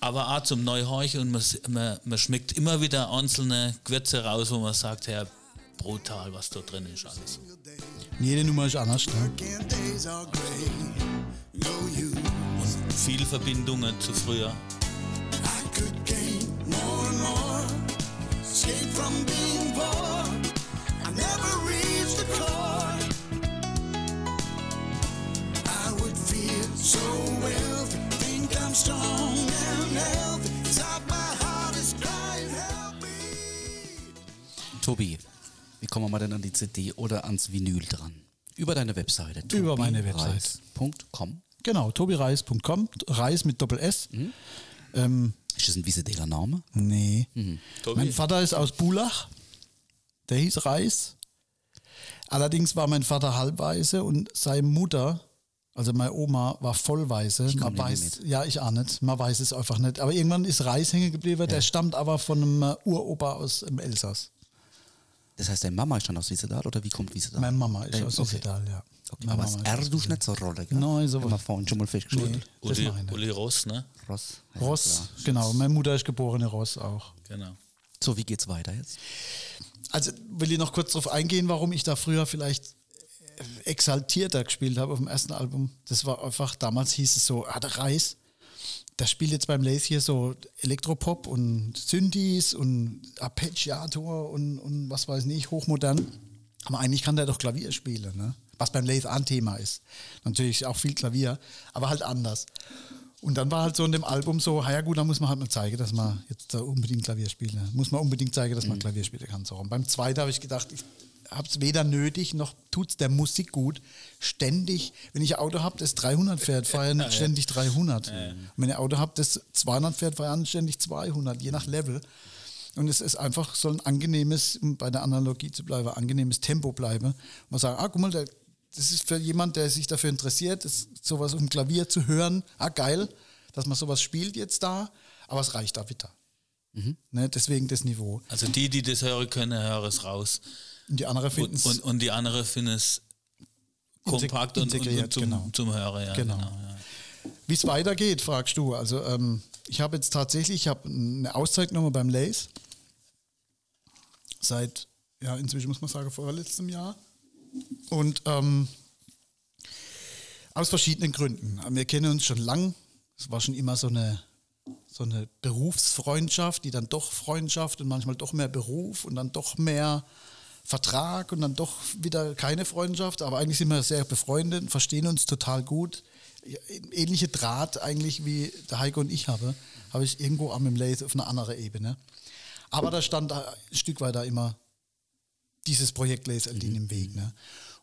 aber auch zum Neuhorchen und man, man, man schmeckt immer wieder einzelne Gewürze raus, wo man sagt, ja, brutal, was da drin ist alles. Jede Nummer ist anders. Ne? Viele Verbindungen zu früher. Tobi, wie kommen wir mal denn an die CD oder ans Vinyl dran? Über deine Webseite. Über meine Webseite. tobireis.com. Genau, tobireis.com, Reis mit Doppel-S. Ähm, Ist das ein visueller Name? nee. Tobi? Mein Vater ist aus Bulach. Der hieß Reis. Allerdings war mein Vater halbweise und seine Mutter, also meine Oma, war vollweise. komm Man nicht weiß, ja, ich auch nicht. Man weiß es einfach nicht. Aber irgendwann ist Reis hängen geblieben. Der stammt aber von einem Uropa aus dem Elsass. Das heißt, deine Mama ist schon aus Wiesedal oder wie kommt Wiesedal? Meine Mama ist Dein- aus okay. Wiesedal, ja. Okay, aber das R tust nicht so Rolle, gell? Nein, so Haben wir vorhin schon mal festgestellt. Nee, das Uli, meine ich. Uli Ross, ne? Ross. Ross, genau. Meine Mutter ist geborene Ross auch. Genau. So, wie geht's weiter jetzt? Also will ich noch kurz darauf eingehen, warum ich da früher vielleicht äh, exaltierter gespielt habe auf dem ersten Album. Das war einfach, damals hieß es so, ah, der Reis, der spielt jetzt beim Lace hier so Elektropop und Synthes und Arpeggiator und, und was weiß ich, hochmodern. Aber eigentlich kann der doch Klavier spielen, ne? was beim Lace ein Thema ist. Natürlich auch viel Klavier, aber halt anders. Und dann war halt so in dem Album so, ja gut, da muss man halt mal zeigen, dass man jetzt da unbedingt Klavier spielt. ne? Muss man unbedingt zeigen, dass man Klavier spielen kann. So. Und beim zweiten habe ich gedacht, ich habe es weder nötig, noch tut es der Musik gut. Ständig, wenn ich ein Auto habe, das 300 fährt, fahre ich ständig 300. Und wenn ich ein Auto habe, das 200 fährt, fahre ich ständig 200, je nach Level. Und es ist einfach so ein angenehmes, um bei der Analogie zu bleiben, angenehmes Tempo bleiben. Man sagt, ah, guck mal, das ist für jemand, der sich dafür interessiert, das, sowas um Klavier zu hören, ah, geil, dass man sowas spielt jetzt da, aber es reicht da wieder. Ne, deswegen das Niveau. Also die, die das hören können, hören es raus. Und die anderen finden Und, es und, und die andere finden es kompakt und, und, und zum, genau. zum Hören. Ja, Genau. genau. ja. Wie es weitergeht, fragst du. Also ähm, ich habe jetzt tatsächlich, ich habe eine Auszeit genommen beim Lace. Seit, ja, inzwischen muss man sagen, vorletztem Jahr. Und ähm, aus verschiedenen Gründen. Wir kennen uns schon lang. Es war schon immer so eine, so eine Berufsfreundschaft, die dann doch Freundschaft und manchmal doch mehr Beruf und dann doch mehr Vertrag und dann doch wieder keine Freundschaft. Aber eigentlich sind wir sehr befreundet, verstehen uns total gut. Ähnliche Draht eigentlich wie der Heiko und ich habe, habe ich irgendwo am im Lathe auf einer anderen Ebene. Aber da stand ein Stück weiter immer dieses Projekt Laser Aldin im Weg. Ne?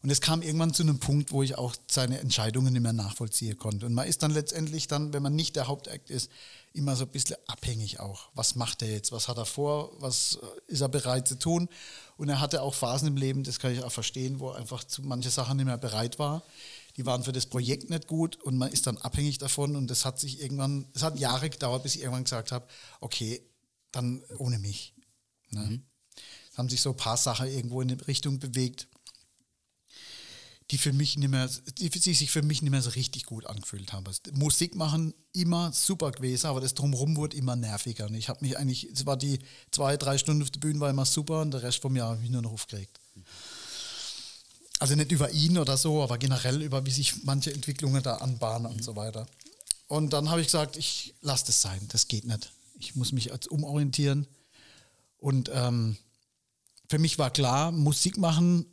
Und es kam irgendwann zu einem Punkt, wo ich auch seine Entscheidungen nicht mehr nachvollziehen konnte. Und man ist dann letztendlich dann, wenn man nicht der Hauptakt ist, immer so ein bisschen abhängig auch. Was macht er jetzt? Was hat er vor? Was äh, ist er bereit zu tun? Und er hatte auch Phasen im Leben, das kann ich auch verstehen, wo er einfach zu manche Sachen nicht mehr bereit war. Die waren für das Projekt nicht gut und man ist dann abhängig davon. Und das hat sich irgendwann, es hat Jahre gedauert, bis ich irgendwann gesagt habe, okay, dann ohne mich. Ne? Es haben sich so ein paar Sachen irgendwo in eine Richtung bewegt, die für mich nicht mehr, die, sich für mich nicht mehr so richtig gut angefühlt haben. Also Musik machen immer super gewesen, aber das drumherum wurde immer nerviger. Und ich habe mich eigentlich, es war die zwei, drei Stunden auf der Bühne war immer super und der Rest vom Jahr habe ich mich nur noch aufgeregt. Also nicht über ihn oder so, aber generell über wie sich manche Entwicklungen da anbahnen und so weiter. Und dann habe ich gesagt, ich lasse das sein, das geht nicht. Ich muss mich jetzt umorientieren. Und ähm, für mich war klar, Musik machen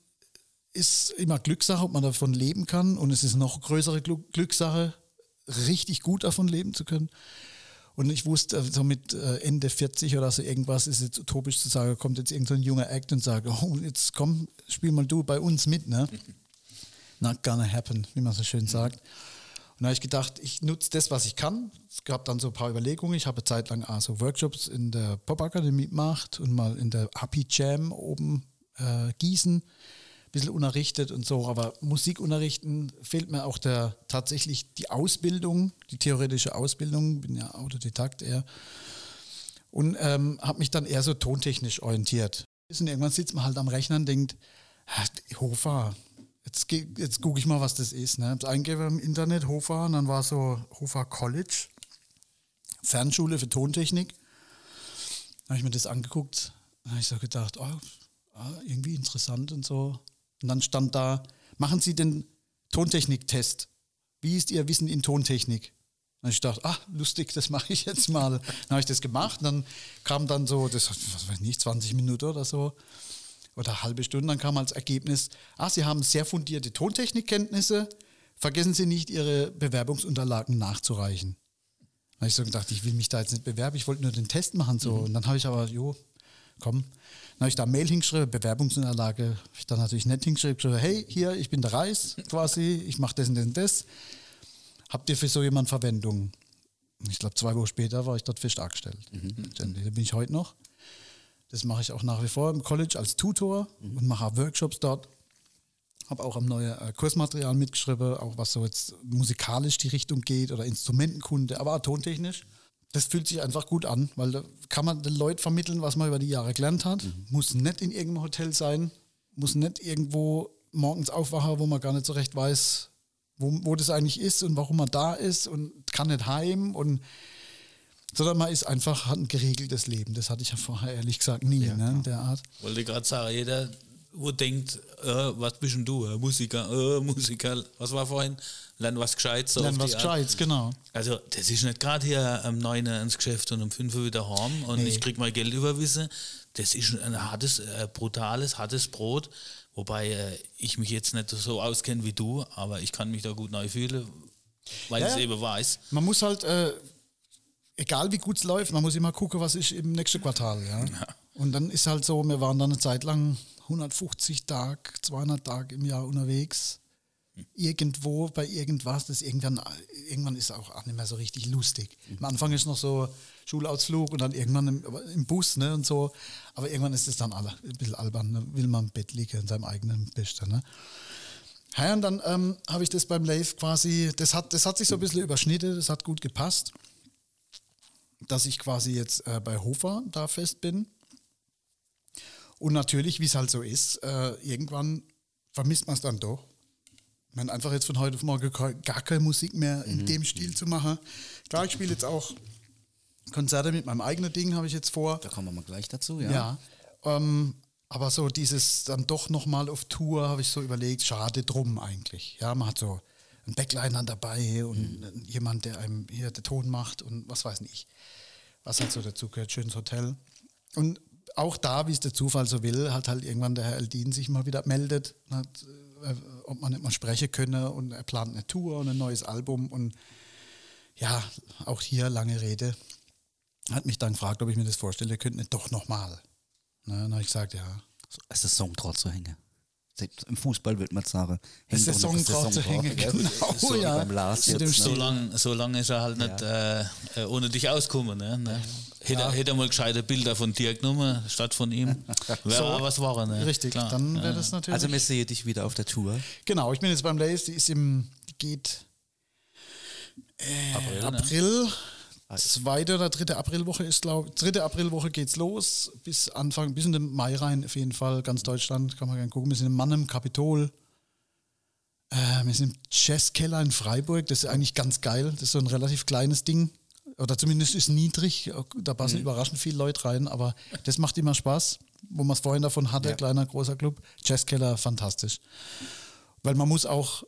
ist immer Glückssache, ob man davon leben kann. Und es ist noch größere Glückssache, richtig gut davon leben zu können. Und ich wusste, so mit äh, Ende 40 oder so irgendwas ist jetzt utopisch zu sagen, kommt jetzt irgendein so junger Act und sagt, oh, jetzt komm, spiel mal du bei uns mit, ne? Not gonna happen, wie man so schön sagt. Und da habe ich gedacht, ich nutze das, was ich kann. Es gab dann so ein paar Überlegungen. Ich habe eine Zeit lang also Workshops in der Pop-Akademie gemacht und mal in der Happy Jam oben äh, Gießen bisschen unterrichtet und so. Aber Musikunterrichten fehlt mir auch der tatsächlich die Ausbildung, die theoretische Ausbildung. Bin ja Autodidakt eher. Und ähm, habe mich dann eher so tontechnisch orientiert. Und irgendwann sitzt man halt am Rechner und denkt, "Ah, Hofer, jetzt, jetzt gucke ich mal, was das ist. Ne? Hab's eingegeben im Internet, Hofer, und dann war so Hofer College, Fernschule für Tontechnik. Dann habe ich mir das angeguckt, dann habe ich so gedacht, oh, ah, irgendwie interessant und so. Und dann stand da, machen Sie den Tontechnik-Test. Wie ist Ihr Wissen in Tontechnik? Habe ich gedacht, ah, lustig, das mache ich jetzt mal. Dann habe ich das gemacht. Und dann kam dann so, das was weiß ich nicht, 20 Minuten oder so, oder eine halbe Stunde, dann kam als Ergebnis, ah, Sie haben sehr fundierte Tontechnikkenntnisse, vergessen Sie nicht, Ihre Bewerbungsunterlagen nachzureichen. Dann habe ich so gedacht, ich will mich da jetzt nicht bewerben, ich wollte nur den Test machen. So. Und dann habe ich aber, jo, komm. Dann habe ich da Mail hingeschrieben, Bewerbungsunterlage, habe ich dann natürlich nicht hingeschrieben, geschrieben, hey, hier, ich bin der Reis quasi, ich mache das und das und das. Habt ihr für so jemand Verwendung? Ich glaube, zwei Wochen später war ich dort fest angestellt. Letztendlich. Da bin ich heute noch. Das mache ich auch nach wie vor im College als Tutor und mache auch Workshops dort. Habe auch am neuen äh, Kursmaterial mitgeschrieben, auch was so jetzt musikalisch die Richtung geht oder Instrumentenkunde, aber auch tontechnisch. Das fühlt sich einfach gut an, weil da kann man den Leuten vermitteln, was man über die Jahre gelernt hat. Muss nicht in irgendeinem Hotel sein, muss nicht irgendwo morgens aufwachen, wo man gar nicht so recht weiß, wo, wo das eigentlich ist und warum man da ist und kann nicht heim und sondern man ist einfach, hat ein geregeltes Leben. Das hatte ich ja vorher ehrlich gesagt nie, ne, in der Art. Wollte gerade sagen, jeder, wo denkt, äh, was bist denn du? Äh, Musiker, äh, Musiker, was war vorhin? Lern was Gescheites. auf was. Gescheites, genau. Also, das ist nicht gerade hier am 9 ins Geschäft und um 5 Uhr wieder heim und Nee. ich krieg mal Geld überwiesen. Das ist ein hartes, äh, brutales, hartes Brot. Wobei äh, ich mich jetzt nicht so auskenne wie du, aber ich kann mich da gut neu fühlen, weil Ja, ich es ja. eben weiß. Man muss halt, äh, egal wie gut es läuft, man muss immer gucken, was ist im nächsten Quartal. Ja? Und dann ist halt so, wir waren dann eine Zeit lang 150 Tage, 200 Tage im Jahr unterwegs. Irgendwo bei irgendwas, das irgendwann, irgendwann ist auch, auch nicht mehr so richtig lustig. Am Anfang ist noch so Schulausflug und dann irgendwann im, im Bus ne, und so. Aber irgendwann ist es dann alle, ein bisschen albern. Ne? Will man im Bett liegen in seinem eigenen Bett. Ne? Ja, und dann ähm, habe ich das beim Lathe quasi, das hat, das hat sich so ein bisschen überschnitten, das hat gut gepasst, dass ich quasi jetzt äh, bei Hofer da fest bin. Und natürlich, wie es halt so ist, äh, irgendwann vermisst man es dann doch. Ich meine, einfach jetzt von heute auf morgen gar keine Musik mehr in dem Stil zu machen. Klar, ich spiele jetzt auch Konzerte mit meinem eigenen Ding habe ich jetzt vor. Da kommen wir mal gleich dazu, ja. Ja. Ähm, aber so dieses dann doch nochmal auf Tour, habe ich so überlegt, schade drum eigentlich. Ja, man hat so einen Backliner dabei und Mhm. jemand, der einem hier den Ton macht und was weiß ich. Was halt so dazu gehört, schönes Hotel. Und auch da, wie es der Zufall so will, hat halt irgendwann der Herr Eldin sich mal wieder meldet, und hat, äh, ob man nicht mal sprechen könne und er plant eine Tour und ein neues Album und ja, auch hier lange Rede. Hat mich dann gefragt, ob ich mir das vorstelle könnte, doch nochmal. Ne, dann habe ich gesagt, ja. Es ist Song zu hängen. Selbst Im Fußball wird man sagen, Es ist doch noch Song drauf zu hängen, genau, So ja. beim Lars jetzt, ne? So lange so lang ist er halt nicht äh, äh, ohne dich ausgekommen. Ne? ne? Hätte, er- hätte er mal gescheite Bilder von dir genommen, statt von ihm. Wäre So. was war. Ne? Richtig, Klar. dann wäre das natürlich. Also wir sehen dich wieder auf der Tour. genau, ich bin jetzt beim Lace, die ist im, geht April, ne? Zweite oder dritte Aprilwoche ist, glaube ich, dritte Aprilwoche geht's los, bis Anfang, bis in den Mai rein auf jeden Fall, ganz Deutschland, kann man gerne gucken. Wir sind in Mannem, Kapitol, äh, wir sind im Jazzkeller in Freiburg, das ist eigentlich ganz geil, das ist so ein relativ kleines Ding, oder zumindest ist niedrig, da passen überraschend viele Leute rein, aber das macht immer Spaß, wo man es vorhin davon hatte, Ja. kleiner, großer Club, Jazzkeller, fantastisch. Weil man muss auch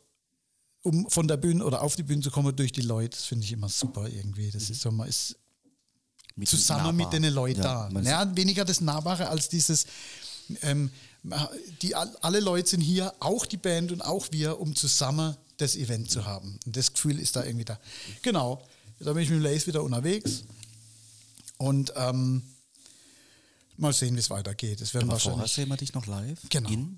um von der Bühne oder auf die Bühne zu kommen durch die Leute, das finde ich immer super irgendwie. Das ist so, man ist Mit zusammen mit den Leuten Ja, da. Ja, weniger das Nahbare als dieses, ähm, die, all- alle Leute sind hier, auch die Band und auch wir, um zusammen das Event zu haben. Und das Gefühl ist da irgendwie da. Genau, da bin ich mit dem Lace wieder unterwegs und ähm, mal sehen, wie es weitergeht. Es werden Aber vorher wahrscheinlich sehen wir dich noch live. Genau. In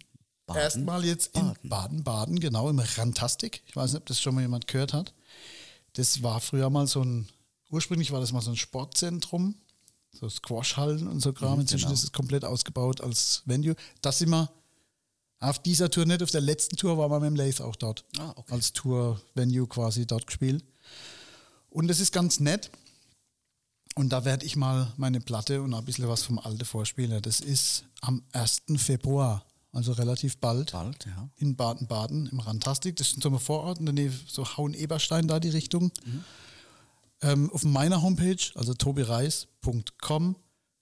Baden. Erstmal jetzt in Baden. Baden-Baden, genau, im Rantastik. Ich weiß nicht, ob das schon mal jemand gehört hat. Das war früher mal so ein, ursprünglich war das mal so ein Sportzentrum, so Squashhallen und so Kram. Inzwischen genau. ist es komplett ausgebaut als Venue. Das sind wir auf dieser Tour nicht, auf der letzten Tour waren wir mit dem Lace auch dort. Ah, okay. Als Tour-Venue quasi dort gespielt. Und das ist ganz nett. Und da werde ich mal meine Platte und ein bisschen was vom Alte vorspielen. Das ist am 1. Februar, also relativ bald Bald, ja. in Baden-Baden im Rantastik. Das ist so ein Vorort in der Nähe, so Hauen-Eberstein da die Richtung. Ähm, auf meiner Homepage, also tobireis.com,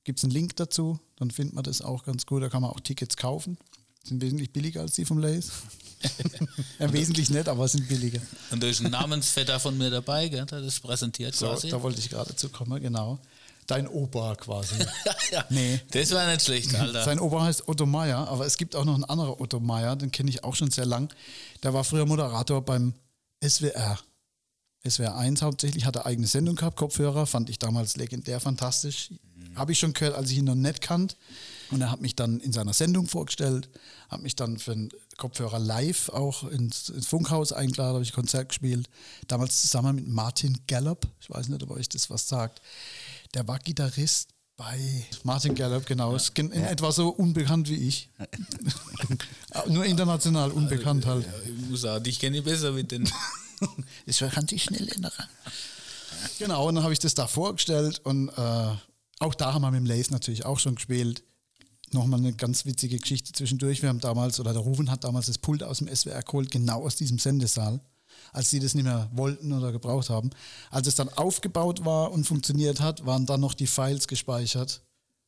gibt es einen Link dazu. Dann findet man das auch ganz gut. Da kann man auch Tickets kaufen. Sind wesentlich billiger als die vom Lace. ja, wesentlich nicht, aber sind billiger. Und da ist ein Namensvetter von mir dabei, gell, der das präsentiert So, quasi. da wollte ich gerade zu kommen, genau. Dein Opa quasi. ja, Nee. Das war nicht schlecht, Alter. Sein Opa heißt Otto Meyer, aber es gibt auch noch einen anderen Otto Meyer, den kenne ich auch schon sehr lang. Der war früher Moderator beim SWR. SWR 1 hauptsächlich, hat er eigene Sendung gehabt, Kopfhörer, fand ich damals legendär fantastisch. Habe ich schon gehört, als ich ihn noch nicht kannte. Und er hat mich dann in seiner Sendung vorgestellt, hat mich dann für einen Kopfhörer live auch ins, ins Funkhaus eingeladen, habe ich Konzert gespielt. Damals zusammen mit Martin Gallup, ich weiß nicht, ob euch das was sagt. Der war Gitarrist bei Martin Gallup, genau. Gen- in etwa so unbekannt wie ich. Nur international unbekannt halt. Ja, ich muss sagen, dich kenne ich besser wie den. Das kann sich schnell ändern. Genau, und dann habe ich das da vorgestellt und äh, auch da haben wir mit dem Lace natürlich auch schon gespielt. Nochmal eine ganz witzige Geschichte zwischendurch. Wir haben damals, oder der Ruven hat damals das Pult aus dem SWR geholt, genau aus diesem Sendesaal, als sie das nicht mehr wollten oder gebraucht haben. Als es dann aufgebaut war und funktioniert hat, waren dann noch die Files gespeichert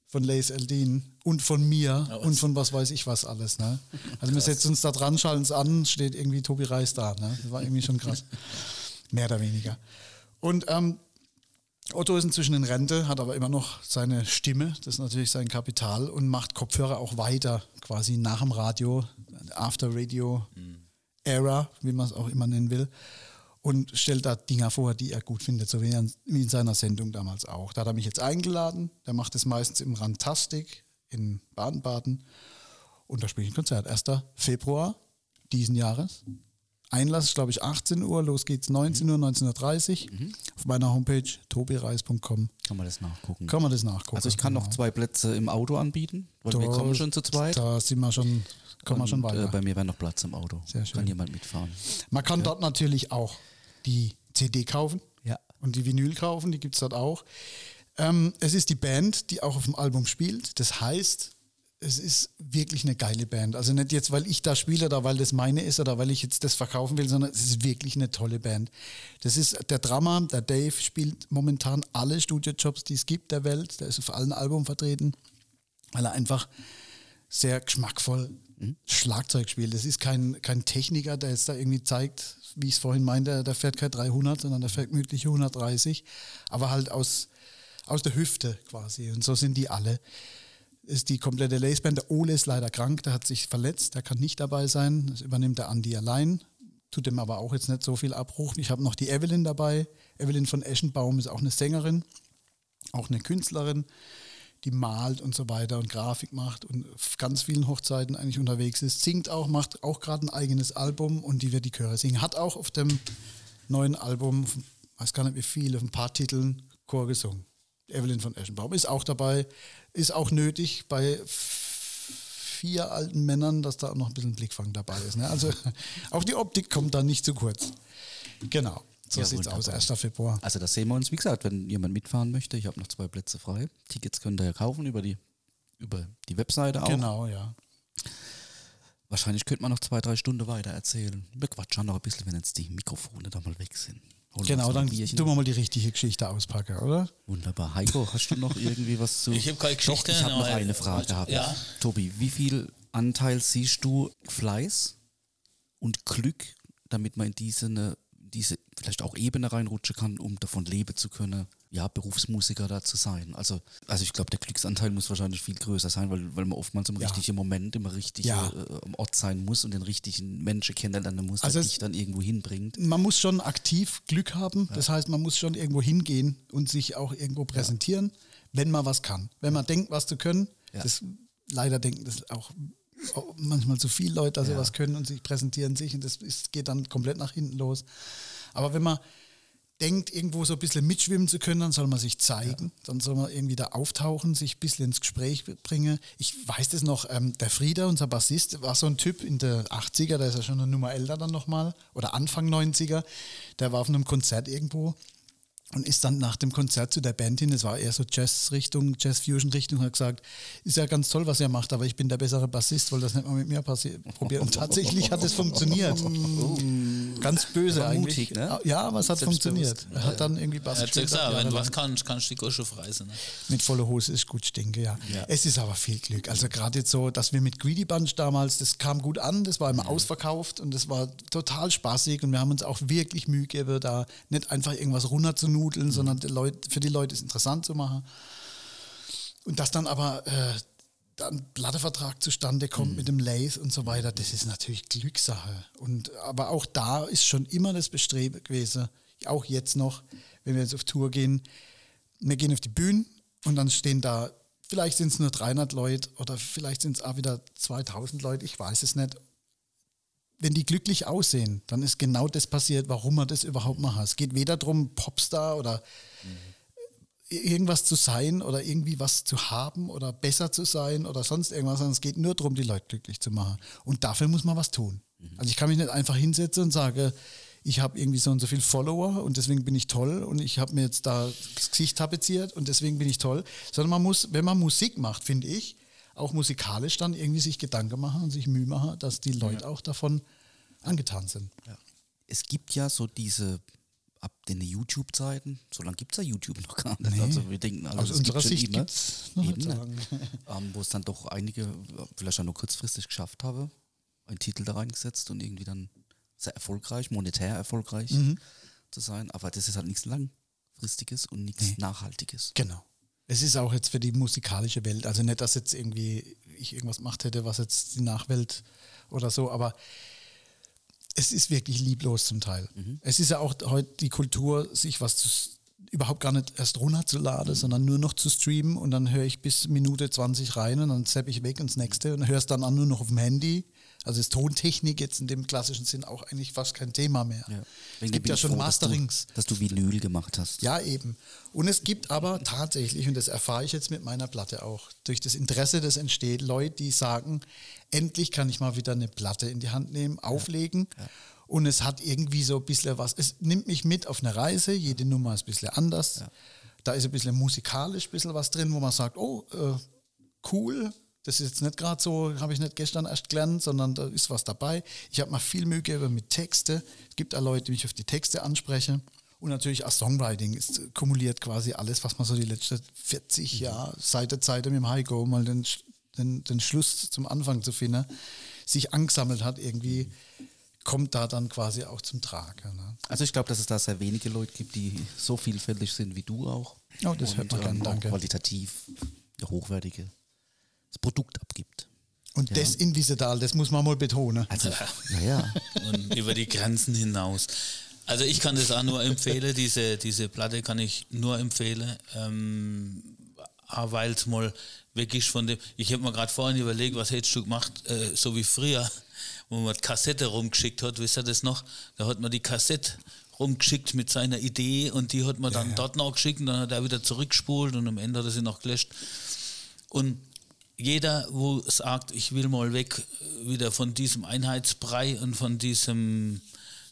von Lace Eldin und von mir was? und von was weiß ich was alles. Ne? Also wir setzen uns da dran, schalten es an, steht irgendwie Tobi Reis da. Ne? Das war irgendwie schon krass. Mehr oder weniger. Und ähm, Otto ist inzwischen in Rente, hat aber immer noch seine Stimme, das ist natürlich sein Kapital und macht Kopfhörer auch weiter, quasi nach dem Radio, After Radio Era, wie man es auch immer nennen will. Und stellt da Dinger vor, die er gut findet, so wie, er, wie in seiner Sendung damals auch. Da hat er mich jetzt eingeladen, der macht es meistens im Rantastik in Baden-Baden. Und da spiele ich ein Konzert. 1. Februar diesen Jahres. Einlass ist, glaube ich, 18 Uhr, los geht's 19 Uhr, 19.30 Uhr. Auf meiner Homepage tobireis.com Kann man das nachgucken. kann man das nachgucken. also ich kann noch Genau. zwei Plätze im Auto anbieten, weil wir Da- kommen schon zu zweit. Da sind wir schon, kommen wir schon weiter. Äh, bei mir wäre noch Platz im Auto. Sehr schön. Kann jemand mitfahren. Man kann dort natürlich auch die CD kaufen Ja. und die Vinyl kaufen, die gibt es dort auch. Ähm, es ist die Band, die auch auf dem Album spielt. Das heißt, es ist wirklich eine geile Band. Also nicht jetzt, weil ich da spiele oder weil das meine ist oder weil ich jetzt das verkaufen will, sondern es ist wirklich eine tolle Band. Das ist der Drummer, der Dave spielt momentan alle Studiojobs, die es gibt der Welt. Der ist auf allen Alben vertreten, weil er einfach sehr geschmackvoll Schlagzeug spielt. Das ist kein, kein Techniker, der jetzt da irgendwie zeigt, wie ich es vorhin meinte, der fährt kein 300, sondern der fährt mögliche 130, aber halt aus, aus der Hüfte quasi. Und so sind die alle ist die komplette Laceband. Der Ole ist leider krank, der hat sich verletzt, der kann nicht dabei sein. Das übernimmt der Andi allein. Tut dem aber auch jetzt nicht so viel Abbruch. Ich habe noch die Evelyn dabei. Evelyn von Eschenbaum ist auch eine Sängerin, auch eine Künstlerin, die malt und so weiter und Grafik macht und auf ganz vielen Hochzeiten eigentlich unterwegs ist. Singt auch, macht auch gerade ein eigenes Album und die wird die Chöre singen. Hat auch auf dem neuen Album, weiß gar nicht wie viel, auf ein paar Titeln Chor gesungen. Evelyn von Eschenbaum ist auch dabei, ist auch nötig bei vier alten Männern, dass da noch ein bisschen Blickfang dabei ist. Ne? Also auch die Optik kommt da nicht zu kurz. Genau, so Ja, sieht's wunderbar. aus, 1. Februar. Also das sehen wir uns, wie gesagt, wenn jemand mitfahren möchte. Ich habe noch zwei Plätze frei. Tickets könnt ihr ja kaufen über die, über die Webseite auch. Genau, ja. Wahrscheinlich könnte man noch zwei, drei Stunden weiter erzählen. Wir quatschen noch ein bisschen, wenn jetzt die Mikrofone da mal weg sind. Holen Genau, dann Bierchen. tun wir mal die richtige Geschichte auspacken, oder? Wunderbar. Heiko, hast du noch irgendwie was zu... Ich hab keine Geschichte, Doch, ich habe noch eine Frage gehabt. Ja. Tobi, wie viel Anteil siehst du Fleiß und Glück, damit man in diese, diese vielleicht auch Ebene reinrutschen kann, um davon leben zu können, ja, Berufsmusiker da zu sein? Also, also ich glaube, der Glücksanteil muss wahrscheinlich viel größer sein, weil, weil man oftmals im Ja. richtigen Moment, immer richtig Ja. äh, am Ort sein muss und den richtigen Menschen kennenlernen muss, Also der dich dann irgendwo hinbringt. Man muss schon aktiv Glück haben. Das heißt, man muss schon irgendwo hingehen und sich auch irgendwo präsentieren, wenn man was kann. Wenn man denkt, was zu können, Ja. das leider denken das auch manchmal zu viele Leute, sie was können und sich präsentieren sich und das ist, geht dann komplett nach hinten los. Aber wenn man denkt, irgendwo so ein bisschen mitschwimmen zu können, dann soll man sich zeigen, dann soll man irgendwie da auftauchen, sich ein bisschen ins Gespräch bringen. Ich weiß das noch, ähm, der Frieder, unser Bassist, war so ein Typ in der 80er, der ist ja schon eine Nummer älter dann nochmal, oder Anfang 90er, der war auf einem Konzert irgendwo und ist dann nach dem Konzert zu der Band hin, es war eher so Jazz-Richtung, Jazz-Fusion-Richtung, hat gesagt, ist ja ganz toll, was ihr macht, aber ich bin der bessere Bassist, weil das nicht mal mit mir probiert. Und tatsächlich hat es funktioniert. Ganz böse eigentlich. mutig, ne? Ja, aber es hat funktioniert. Er hat dann irgendwie Bass Er hat gespielt, gesagt, wenn du was kannst, kannst du die Gosche freisen. Ne? Mit voller Hose ist gut stinke, ja. Es ist aber viel Glück. Also gerade jetzt so, dass wir mit Greedy Bunch damals, das kam gut an, das war immer ausverkauft und das war total spaßig und wir haben uns auch wirklich Mühe gegeben, da nicht einfach irgendwas runterzunudeln, sondern die Leute, für die Leute es interessant zu machen. Und dass dann aber äh, dann ein Plattevertrag zustande kommt mit dem Lathe und so weiter, das ist natürlich Glückssache. Und, aber auch da ist schon immer das Bestreben gewesen, auch jetzt noch, wenn wir jetzt auf Tour gehen, wir gehen auf die Bühne und dann stehen da, vielleicht sind es nur 300 Leute oder vielleicht sind es auch wieder 2000 Leute, ich weiß es nicht. Wenn die glücklich aussehen, dann ist genau das passiert, warum man das überhaupt machen. Es geht weder darum, Popstar oder irgendwas zu sein oder irgendwie was zu haben oder besser zu sein oder sonst irgendwas, sondern es geht nur darum, die Leute glücklich zu machen. Und dafür muss man was tun. Also ich kann mich nicht einfach hinsetzen und sagen, ich habe irgendwie so und so viel Follower und deswegen bin ich toll und ich habe mir jetzt da das Gesicht tapeziert und deswegen bin ich toll. Sondern man muss, wenn man Musik macht, finde ich, auch musikalisch dann irgendwie sich Gedanken machen und sich Mühe machen, dass die Leute auch davon angetan sind. Es gibt ja so diese, ab den YouTube-Zeiten, so lange gibt es ja YouTube noch gar nicht. Nee. Also wir denken, alle, Aus unserer Sicht gibt es noch nicht Eben, so ne? ähm, wo es dann doch einige vielleicht auch nur kurzfristig geschafft habe, einen Titel da reingesetzt und irgendwie dann sehr erfolgreich, monetär erfolgreich Mhm. zu sein. Aber das ist halt nichts Langfristiges und nichts Nachhaltiges. Genau. Es ist auch jetzt für die musikalische Welt, also nicht, dass jetzt irgendwie ich irgendwas gemacht hätte, was jetzt die Nachwelt oder so, aber es ist wirklich lieblos zum Teil. Es ist ja auch heute die Kultur, sich was zu, überhaupt gar nicht erst runterzuladen, sondern nur noch zu streamen und dann höre ich bis Minute 20 rein und dann zapp ich weg ins nächste und höre es dann an nur noch auf dem Handy. Also ist Tontechnik jetzt in dem klassischen Sinn auch eigentlich fast kein Thema mehr. Ja. Es gibt ja schon froh, Masterings. Dass du, dass du Vinyl gemacht hast. Ja, eben. Und es gibt aber tatsächlich, und das erfahre ich jetzt mit meiner Platte auch, durch das Interesse, das entsteht, Leute, die sagen, endlich kann ich mal wieder eine Platte in die Hand nehmen, auflegen. Und es hat irgendwie so ein bisschen was, es nimmt mich mit auf eine Reise, jede Nummer ist ein bisschen anders. Da ist ein bisschen musikalisch ein bisschen was drin, wo man sagt, oh, äh, cool, Das ist jetzt nicht gerade so, habe ich nicht gestern erst gelernt, sondern da ist was dabei. Ich habe mal viel Mühe gegeben mit Texte. Es gibt auch Leute, die mich auf die Texte ansprechen. Und natürlich auch Songwriting ist kumuliert quasi alles, was man so die letzten 40 Jahre seit der Zeit mit dem Heiko mal den, den, den Schluss zum Anfang zu finden, sich angesammelt hat, irgendwie kommt da dann quasi auch zum Tragen. Ne? Also ich glaube, dass es da sehr wenige Leute gibt, die so vielfältig sind wie du auch. Oh, das hört man gern, ähm, danke. qualitativ hochwertiges Produkt abgibt. Und das in Wiesedal, das muss man mal betonen. Also, naja. und über die Grenzen hinaus. Also ich kann das auch nur empfehlen, diese, diese Platte kann ich nur empfehlen, ähm, weil es mal weg ist von dem, ich habe mir gerade vorhin überlegt, was hättest du gemacht, äh, so wie früher, wo man die Kassette rumgeschickt hat, wisst ihr das noch? Da hat man die Kassette rumgeschickt mit seiner Idee und die hat man dann dort noch geschickt und dann hat er wieder zurückgespult und am Ende hat er sie noch gelöscht. Und jeder, wo sagt, ich will mal weg äh, wieder von diesem Einheitsbrei und von diesem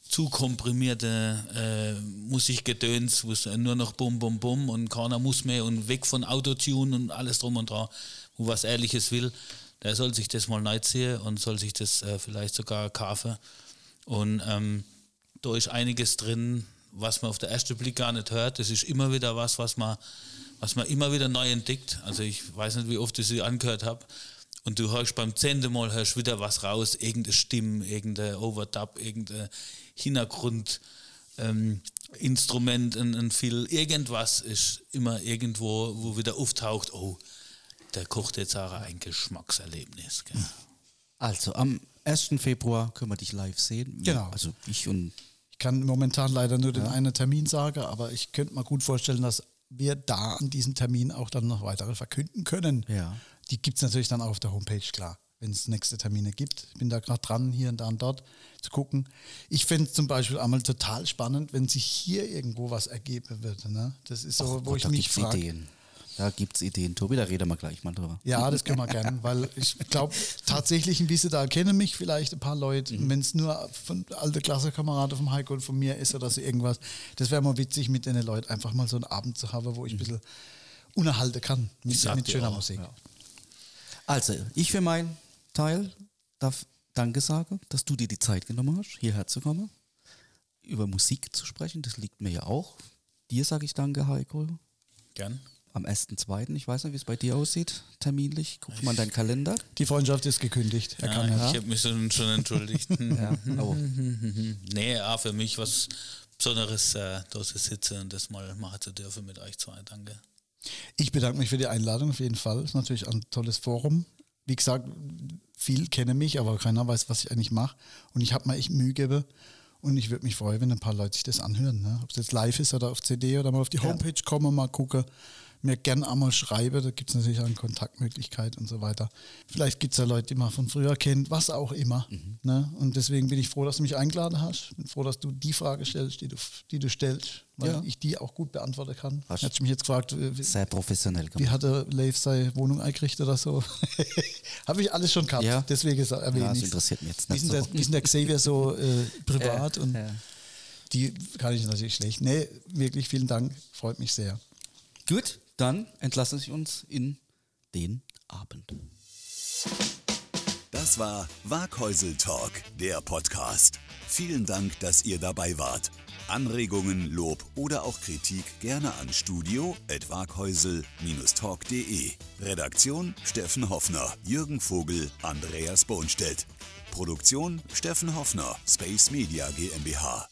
zu komprimierte äh, Musikgedöns, wo es nur noch bum bum bum und keiner muss mehr und weg von Autotune und alles drum und dran, wo was Ehrliches will, der soll sich das mal neu ziehen und soll sich das äh, vielleicht sogar kaufen. Und ähm, da ist einiges drin, was man auf den ersten Blick gar nicht hört. Das ist immer wieder was, was man, was man immer wieder neu entdeckt. Also ich weiß nicht, wie oft ich sie angehört habe. Und du hörst beim zehnten Mal hörst wieder was raus, irgendeine Stimme, irgendein Overdub, irgendein Hintergrund, ähm, Instrument, ein, ein Fill, irgendwas ist immer irgendwo, wo wieder auftaucht, oh, der kocht jetzt auch ein Geschmackserlebnis. Gell? Also am 1. Februar können wir dich live sehen. Genau. Also ich und Ich kann momentan leider nur den einen Termin sagen, aber ich könnte mir gut vorstellen, dass wir da an diesem Termin auch dann noch weitere verkünden können. Ja. Die gibt es natürlich dann auch auf der Homepage, klar, wenn es nächste Termine gibt. Ich bin da gerade dran, hier und da und dort zu gucken. Ich fände es zum Beispiel einmal total spannend, wenn sich hier irgendwo was ergeben würde. Ne? Das ist so, Och wo Gott, ich da mich frage. Da gibt es Ideen. Tobi, da reden wir gleich mal drüber. Ja, das können wir gerne, weil ich glaube, tatsächlich in Wiesedal kennen mich vielleicht ein paar Leute. Mhm. Wenn es nur von alte Klassenkameraden vom Heiko und von mir ist oder so irgendwas, das wäre mal witzig, mit den Leuten einfach mal so einen Abend zu haben, wo ich ein bisschen unterhalten kann mit, mit schöner auch, Musik. Also, ich für meinen Teil darf Danke sagen, dass du dir die Zeit genommen hast, hierher zu kommen, über Musik zu sprechen. Das liegt mir ja auch. Dir sage ich Danke, Heiko. Gern. Am 1.2., ich weiß nicht, wie es bei dir aussieht, terminlich. Guck mal in deinen Kalender. Die Freundschaft ist gekündigt. Er Ja, kann ja. ich habe mich schon, schon entschuldigt. Ja, oh. nee, auch für mich was Besonderes, äh, da zu sitzen und das mal machen zu dürfen mit euch zwei. Danke. Ich bedanke mich für die Einladung auf jeden Fall. Ist natürlich ein tolles Forum. Wie gesagt, viel kennen mich, aber keiner weiß, was ich eigentlich mache. Und ich habe mir echt Mühe gegeben. Und ich würde mich freuen, wenn ein paar Leute sich das anhören. Ne? Ob es jetzt live ist oder auf CD oder mal auf die Homepage kommen, mal gucken. Mir gern einmal schreiben, da gibt es natürlich auch eine Kontaktmöglichkeit und so weiter. Vielleicht gibt es ja Leute, die man von früher kennt, was auch immer. Ne? Und deswegen bin ich froh, dass du mich eingeladen hast. Bin froh, dass du die Frage stellst, die du, die du stellst, weil Ja. ich die auch gut beantworten kann. Hast- Hättest du mich jetzt gefragt, wie, Sehr professionell wie gemacht. hat der Leif seine Wohnung eingerichtet oder so? Habe ich alles schon gehabt. Ja. Deswegen erwähne Ja, das interessiert mich jetzt Wie nicht ist denn so. der, wie ist der Xavier so äh, privat? Und die kann ich natürlich schlecht. Nee, wirklich vielen Dank. Freut mich sehr. Gut, dann entlassen Sie uns in den Abend. Das war Waghäusel Talk, der Podcast. Vielen Dank, dass ihr dabei wart. Anregungen, Lob oder auch Kritik gerne an studio.waghäusel-talk.de. Redaktion Steffen Hoffner, Jürgen Vogel, Andreas Bohnstedt. Produktion Steffen Hoffner, Space Media GmbH.